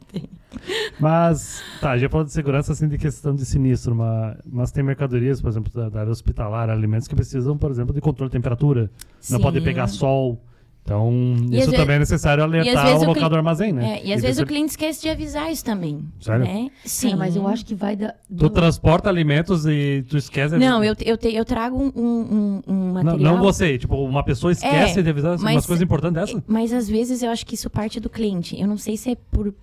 Mas, tá, já falou de segurança, assim, de questão de sinistro, mas, mas tem mercadorias, por exemplo, da, da área hospitalar, alimentos que precisam, por exemplo, de controle de temperatura. Não Sim. pode pegar sol. Então, E isso também ve- é necessário e alertar vezes o local cli- do armazém, né? É, e às vezes você- o cliente esquece de avisar isso também. Sério? Né? Sim. Sim, mas eu acho que vai da. Tu transporta alimentos e tu esquece... Não, eu, eu, te- eu trago um, um, um Não, material. não você, tipo, uma pessoa esquece É, de avisar mas- umas coisas importantes dessa? Mas às vezes eu acho que isso parte do cliente. Eu não sei se é por.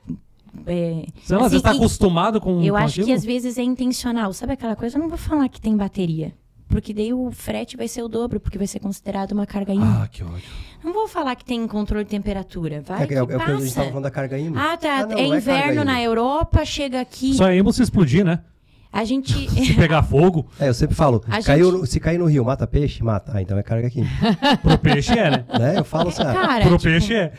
É, Sei lá, assim, você tá e- acostumado com Eu com acho que aquilo? às vezes é intencional. Sabe aquela coisa? Eu não vou falar que tem bateria. Porque daí o frete vai ser o dobro, porque vai ser considerado uma carga ímpar. Ah, que ódio. Não vou falar que tem controle de temperatura. Vai É, que é, é o que a gente estava falando da carga IMO. Ah, tá. não, é não carga inverno na. Europa, chega aqui. Só é se explodir, né? A gente. <laughs> <laughs> Se pegar fogo, É, eu sempre falo, caiu gente- se cair no rio, mata peixe? Mata. Ah, então é carga química. <laughs> pro peixe é, né? né? Eu falo assim, ah, Cara, pro tipo, peixe é.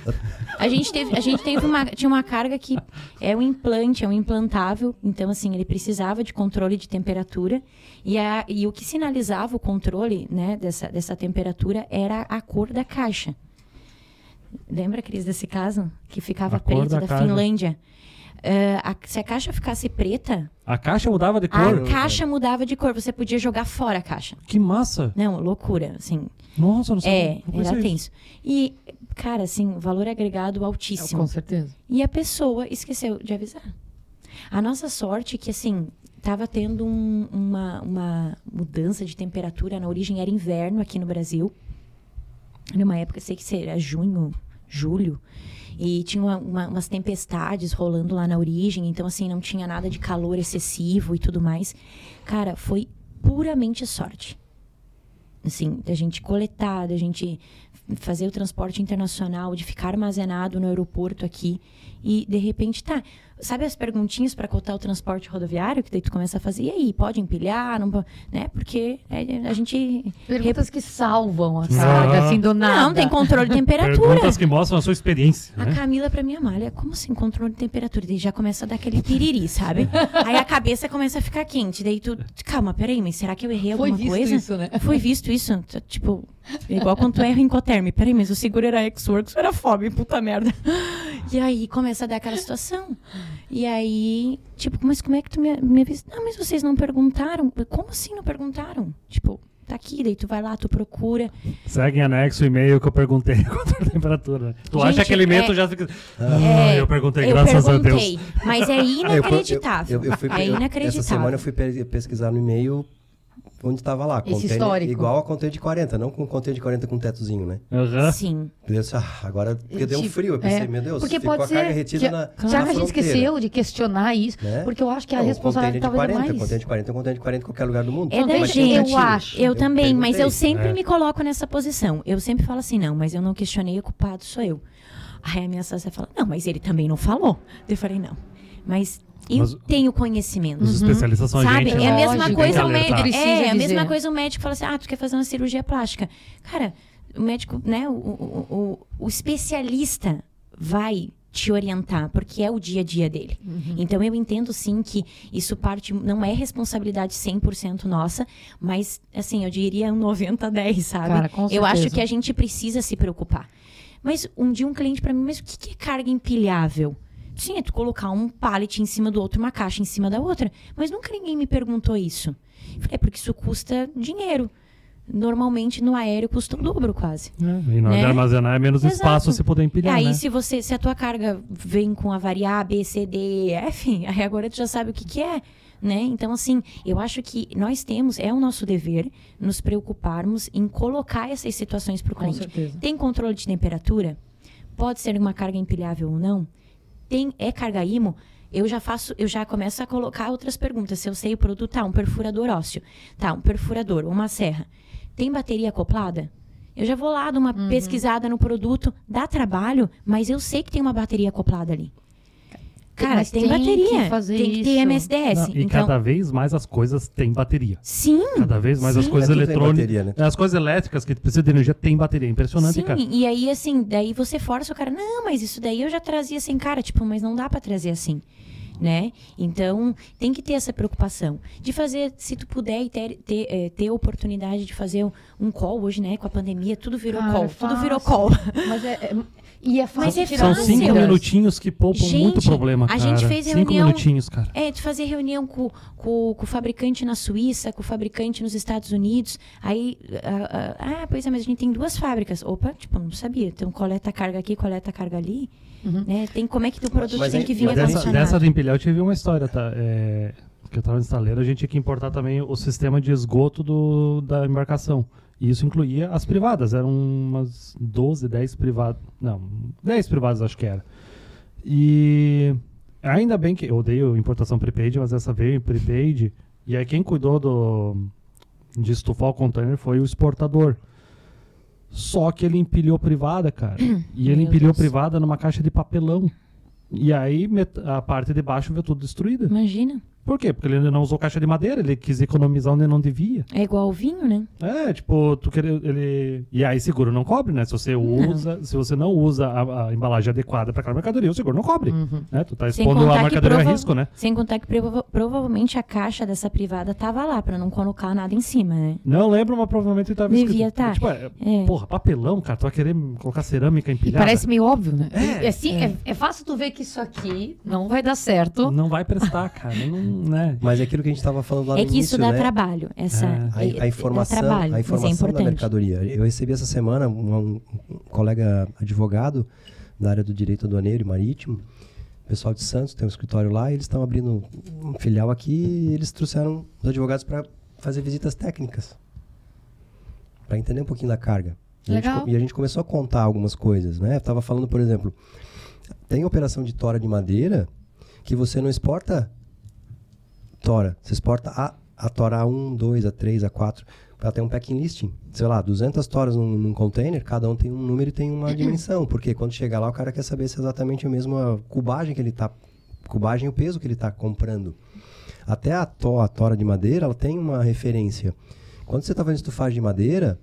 A gente teve, a gente teve uma, tinha uma carga que é um implante, é um implantável, então assim, ele precisava de controle de temperatura e, a, e o que sinalizava o controle, né, dessa, dessa temperatura era a cor da caixa. Lembra, Cris, desse caso? Que ficava preto da da, caixa. Finlândia. Eh, a- se a caixa ficasse preta, A caixa mudava de a cor. caixa mudava de cor. Você podia jogar fora a caixa. Que massa. Não, loucura, assim. Nossa, eu não sabia. É, não conhecia era isso. tenso. E, cara, assim, valor agregado altíssimo. Com certeza. E a pessoa esqueceu de avisar. A nossa sorte é que, assim, estava tendo um- uma, uma mudança de temperatura. Na origem era inverno aqui no Brasil. Numa época, sei que seria junho, julho. E tinha uma- uma- umas tempestades rolando lá na origem. Então, assim, não tinha nada de calor excessivo e tudo mais. Cara, foi puramente sorte. Assim, da gente coletar, da gente fazer o transporte internacional, de ficar armazenado no aeroporto aqui. E, de repente, tá. Sabe as perguntinhas para cotar o transporte rodoviário? Que daí tu começa a fazer. E aí, pode empilhar? Não, po-" né? Porque é, a gente. Perguntas que salvam a Ah. assim, do nada. Não, tem controle de temperatura. Perguntas que mostram a sua experiência, A né? Camila pra minha malha, como assim, controle de temperatura? Daí já começa a dar aquele piriri, sabe? Aí a cabeça começa a ficar quente. Daí tu, calma, peraí, mas será que eu errei Foi alguma visto coisa? isso, né? Foi visto isso? Tipo, igual quando tu erra em Coterme. Peraí, mas o seguro era X-Works, era FOB, puta merda. E aí começa a dar aquela situação. E aí, tipo, mas como é que tu me, me avisa? Não, mas vocês não perguntaram. Como assim não perguntaram? Tipo, tá aqui, daí tu vai lá, tu procura. Segue em anexo o e-mail que eu perguntei <laughs> quanto a temperatura. Tu acha Gente, que alimento é- já fica. É, Ah, eu perguntei, eu graças perguntei, a Deus. Mas é <laughs> É, eu- inacreditável. eu- eu fui- é eu- inacreditável. Essa semana eu fui pe- pesquisar no e-mail onde estava lá. Esse container histórico. Igual a container de 40, não com container de 40 com tetozinho, né? Aham. Sim. Eu disse, ah, agora porque deu um Tipo, frio. Eu pensei, é, meu Deus, porque ficou pode a carga ser retida que- na Já que a gente esqueceu de questionar isso, né? porque eu acho que a Não, responsabilidade talvez 40, é mais. container de 40 é um container de 40 em qualquer lugar do mundo. É da Mas gente. tem um gatilho. Eu acho. Eu também, mas eu sempre É. me coloco nessa posição. Eu sempre falo assim, não, mas eu não questionei, o culpado sou eu. Aí a minha sócia fala, não, mas ele também não falou. Eu falei, não. Mas eu Mas tenho conhecimento. Os especialistas são Sabe? gente. É a mesma Lógico, coisa o médico. Precisa É, a mesma coisa o médico fala assim: ah, tu quer fazer uma cirurgia plástica. Cara, o médico, né? O, o, o, o especialista vai te orientar, porque é o dia a dia dele. Então eu entendo sim que isso parte, não é responsabilidade 100% nossa, mas assim, eu diria um 90 a 10, sabe? Cara, com eu acho certeza. que a gente precisa se preocupar. Mas um dia um cliente para mim, mas o que que é carga empilhável? Sim, é tu colocar um pallet em cima do outro, uma caixa em cima da outra. Mas nunca ninguém me perguntou isso. É porque isso custa dinheiro. Normalmente no aéreo custa o dobro quase. É, e na hora Né? de armazenar é menos Exato. espaço se puder empilhar, aí né? se você, se a tua carga vem com a variar A, B, C, D, E, F, <laughs> aí agora tu já sabe o que que é, né? Então assim, eu acho que nós temos, é o nosso dever nos preocuparmos em colocar essas situações para o Com cliente. certeza. Tem controle de temperatura? Pode ser uma carga empilhável ou não? Tem é carga IMO? Eu já faço, eu já começo a colocar outras perguntas. Se eu sei o produto, tá, um perfurador ósseo. Tá, um perfurador, uma serra. Tem bateria acoplada? Eu já vou lá dar uma Uhum. pesquisada no produto, dá trabalho, mas eu sei que tem uma bateria acoplada ali. Cara, Mas tem, tem bateria. que fazer tem que ter isso. MSDS. Não, e então, cada vez mais as coisas têm bateria. sim. Cada vez mais as Sim. coisas É, eletrônicas. bateria, né? As coisas elétricas que precisam de energia têm bateria. Impressionante, Sim, cara. e aí, assim, daí você força o cara, não, mas isso daí eu já trazia assim, cara, tipo, mas não dá pra trazer assim, né? Então, tem que ter essa preocupação de fazer, se tu puder e ter, ter, eh, ter oportunidade de fazer um, um call hoje, né? Com a pandemia, tudo virou Cara, call, tudo virou call. Mas é, é- e é fácil Mas é São fácil. cinco minutinhos que poupam Gente, muito problema, a cara. gente fez cinco reunião- minutinhos, cara. É, de fazer reunião com, com, com o fabricante na Suíça, com o fabricante nos Estados Unidos. Aí, ah, ah, ah, pois é, mas a gente tem duas fábricas. Opa, tipo, não sabia. Então, coleta carga aqui, coleta carga ali. Né? Tem, como é que o produto Mas tem que vir Dessa, dessa do empilhar eu tive uma história, tá? É, que eu tava no estaleiro, a gente tinha que importar também o sistema de esgoto do, da embarcação. E isso incluía as privadas, eram umas 12, 10 privadas. Não, 10 privadas acho que era. E ainda bem que eu odeio importação prepaid, mas essa veio em prepaid. E aí quem cuidou do, de estufar o container foi o exportador. Só que ele empilhou privada, cara. <clears throat> e ele Meu empilhou Deus. privada numa caixa de papelão. E aí a parte de baixo veio tudo destruída. Imagina. Por quê? Porque ele não usou caixa de madeira, ele quis economizar onde não devia. É igual o vinho, né? É, tipo, tu querer ele e aí seguro não cobre, né? Se você usa, se você não usa a, a embalagem adequada para aquela mercadoria, o seguro não cobre, né? Tu tá expondo a mercadoria a prova- risco, né? sem contar que prova- provavelmente a caixa dessa privada tava lá pra não colocar nada em cima, né? Não lembro, mas provavelmente tava Devia escrito. tá. Tipo, é, É. porra, papelão, cara, tu vai querer colocar cerâmica E empilhada? parece meio óbvio, né? É, É, assim, é. é fácil tu ver que isso aqui não vai dar certo. Não vai prestar, cara, não, né? Mas é aquilo que a gente estava falando lá no é que início, isso dá né? trabalho. Essa, É. A, é- a informação, trabalho, a é informação da importante. mercadoria. Eu recebi essa semana um, um colega advogado da área do direito aduaneiro e marítimo, pessoal de Santos, tem um escritório lá, e eles estão abrindo um filial aqui e eles trouxeram os advogados para fazer visitas técnicas, para entender um pouquinho da carga. E a, gente, e a gente começou a contar algumas coisas, né? Eu tava falando, por exemplo, tem operação de tora de madeira que você não exporta tora, você exporta a, a tora A1, 2, A3, A4, ela tem um packing listing, sei lá, 200 toras num, num container, cada um tem um número e tem uma <clears throat> dimensão, porque quando chegar lá o cara quer saber se é exatamente a mesma cubagem que ele tá, cubagem e o peso que ele está comprando. Até a, to, a tora de madeira, ela tem uma referência. Quando você está fazendo estufagem de madeira,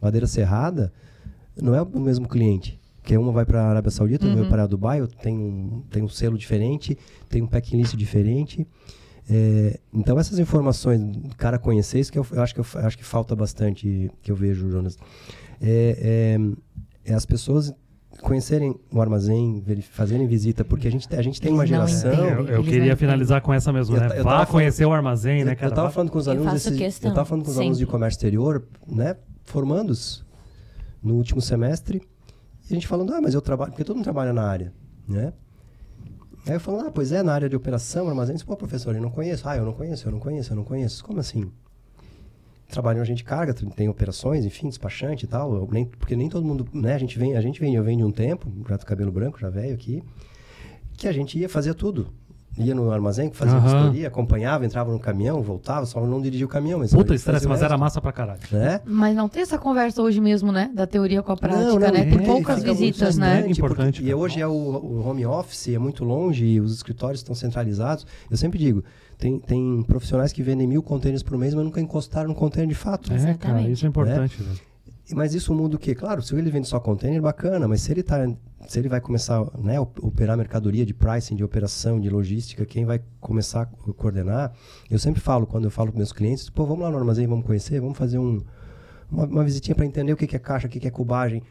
madeira serrada, não é o mesmo cliente. Porque uma vai para a Arábia Saudita, outra vai para Dubai, tem um, tem um selo diferente, tem um packing list diferente. É, então essas informações, o cara conhecer, isso que eu, eu acho que eu, acho que falta bastante, que eu vejo, Jonas. É, é- é as pessoas conhecerem o armazém, fazerem visita, porque a gente, a gente tem uma Eles geração... Eu, eu queria finalizar com essa mesmo, Eu né? eu Vá conhecer o armazém, né, Eu- cara? Eu tava falando com os alunos esses- questão, eu tava falando com os alunos de sempre. comércio exterior, né, formandos no último semestre, e a gente falando, ah, mas eu trabalho, porque todo mundo trabalha na área, né? Aí eu falando, ah, pois é, na área de operação, armazém, pô, professor, eu não conheço. Ah, eu não conheço, eu não conheço, eu não conheço. Como assim? Trabalham a gente carga, tem operações, enfim, despachante e tal, nem, porque nem todo mundo, né, a gente vem, a gente vem, eu venho de um tempo, já do cabelo branco, já velho aqui, que a gente ia fazer tudo. Ia no armazém, fazia Aham. vistoria, acompanhava, entrava no caminhão, voltava, só não dirigia o caminhão. Mas Puta estresse, mas era massa pra caralho. Né? Mas não tem essa conversa hoje mesmo, né? Da teoria com a prática, Não, não, né? Tem é, poucas visitas, né? distante. importante, porque- e cara. hoje é o, o home office, é muito longe, e os escritórios estão centralizados. Eu sempre digo, tem, tem profissionais que vendem mil contêineres por mês, mas nunca encostaram num container de fato. É, cara, Exatamente. isso é importante, velho. Mas isso muda o quê? Claro, se ele vende só container, bacana, mas se ele, tá, se ele vai começar né, a op- operar mercadoria de pricing, de operação, de logística, quem vai começar a co- coordenar, eu sempre falo, quando eu falo com meus clientes, pô, vamos lá no armazém, vamos conhecer, vamos fazer um, uma, uma visitinha para entender o que que é caixa, o que que é cubagem,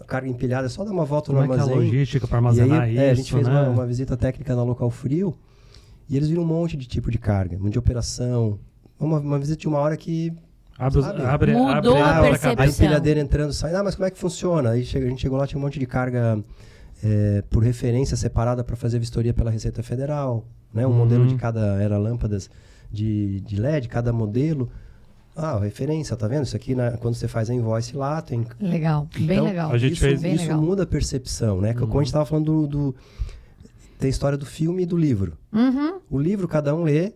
a carga empilhada, é só dar uma volta Como no é que é a armazém. logística pra E armazenar aí, isso, é, a gente fez né? uma, uma visita técnica na local frio e eles viram um monte de tipo de carga, de operação. Uma, uma visita de uma hora que Abre, sabe? abre, Mudou abre, a abre percepção. a empilhadeira entrando, saindo. Ah, mas como é que funciona? Aí chega- a gente chegou lá, tinha um monte de carga é, por referência separada para fazer vistoria pela Receita Federal. Né? Um Uhum. modelo de cada era lâmpadas de, de LED, cada modelo. Ah, referência, tá vendo? Isso aqui, né, quando você faz a invoice lá, tem Legal, bem então, legal. a gente isso, fez- isso legal. muda a percepção, né? Que Como a Uhum. gente estava falando do, do- Tem a história do filme e do livro. Uhum. O livro cada um lê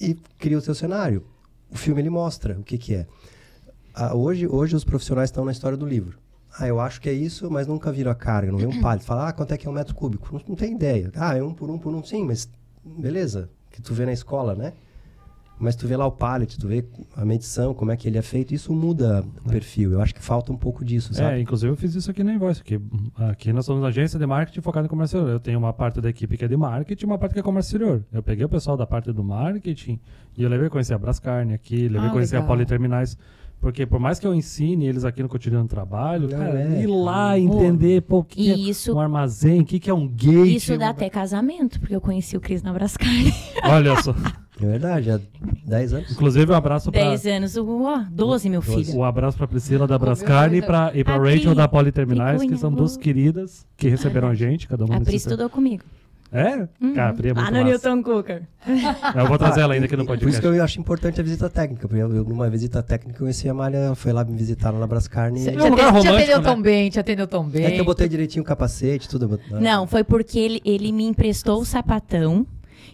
e cria o seu cenário. O filme ele mostra o que, que é. Ah, hoje, hoje os profissionais estão na história do livro. Ah, eu acho que é isso, mas nunca viram a carga, não vê um pallet. Fala, ah, quanto é que é um metro cúbico? Não, não tem ideia. Ah, é um por um por um, sim, mas beleza, que tu vê na escola, né? Mas tu vê lá o pallet, tu vê a medição, como é que ele é feito, isso muda o perfil. Eu acho que falta um pouco disso, É, sabe? inclusive eu fiz isso aqui na Invoice. Aqui, aqui nós somos uma agência de marketing focada em comércio exterior. Eu tenho uma parte da equipe que é de marketing e uma parte que é comércio exterior. Eu peguei o pessoal da parte do marketing e eu levei a conhecer a Brascarne aqui, levei Ah, a conhecer a legal. Politerminais. Porque por mais que eu ensine eles aqui no cotidiano do trabalho, Não, cara, é. ir lá entender pô, o que E é isso- um armazém, o que, que é um gate. Isso dá até casamento, porque eu conheci o Cris na Brascarne. Olha só. <laughs> É verdade, há 10 anos. Inclusive, um abraço pra. 10 anos, o- ó, 12, meu filho. Um abraço pra Priscila da Brascarne e pra, e pra A Rachel da Politerminais, que são uh. duas queridas que receberam a gente, cada uma A Pri estudou comigo. É? Cara, a Pri é muito Lá no massa. Newton Cooker. Eu vou trazer ela ainda aqui no Por isso podcast. que eu acho importante a visita técnica. Porque eu, numa visita técnica, eu conheci a Malha, ela foi lá me visitar lá na Brascarne. Te, e- É um lugar te atendeu né? tão bem, te atendeu tão bem. É que eu botei direitinho o capacete, tudo. Não, foi porque ele, ele me emprestou o sapatão.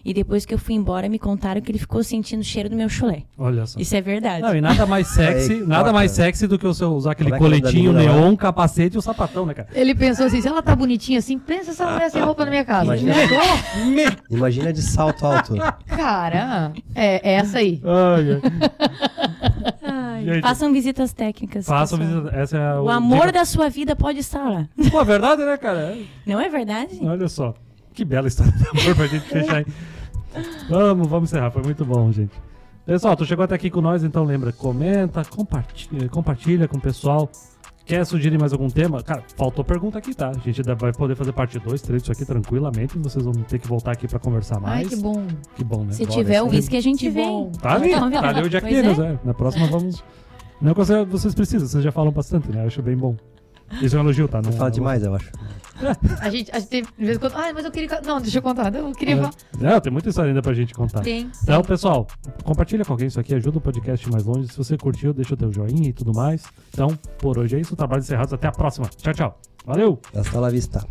E depois que eu fui embora, me contaram que ele ficou sentindo o cheiro do meu chulé. Olha só. Isso é verdade. Não, e nada mais <laughs> sexy, Aí, nada mais sexy do que o seu usar aquele Como é é o coletinho lá? neon, capacete e o sapatão, né, cara? Ele pensou assim, se ela tá bonitinha assim, pensa se ela tivesse roupa na minha casa. Imagina. Pensou? Imagina de salto alto. Cara, é, é essa aí. Ai, ai. Ai, Gente, façam visitas técnicas. Façam pessoal. visita. Essa é O amor da sua vida pode estar lá. Pô, é verdade, né, cara? Não é verdade? Olha só. Que bela história de amor pra gente fechar aí. Vamos, vamos encerrar. Foi muito bom, gente. Pessoal, tu chegou até aqui com nós, então lembra, comenta, compartilha, compartilha com o pessoal. Quer sugerir mais algum tema? Cara, faltou pergunta aqui, tá? A gente vai poder fazer parte 2, 3 disso aqui tranquilamente. Vocês vão ter que voltar aqui pra conversar Ai, mais. que bom. Que bom, né? Se Bora, tiver o uísque, a gente Que vem. bom. Tá ali, tá ali o Jack Pois Daniels, é. é. Na próxima vamos. Não que você- vocês precisam, vocês já falam bastante, né? Eu acho bem bom. Isso é um elogio, tá? Não Fala demais, eu acho. A gente, a gente teve, de vez em quando, ai, mas eu queria... Não, deixa eu contar, eu queria falar. Não, tem muita história ainda pra gente contar. Tem. Então, pessoal, compartilha com alguém isso aqui, ajuda o podcast mais longe. Se você curtiu, deixa o teu joinha e tudo mais. Então, por hoje é isso. Trabalhos encerrados. Até a próxima. Tchau, tchau. Valeu! Hasta la vista.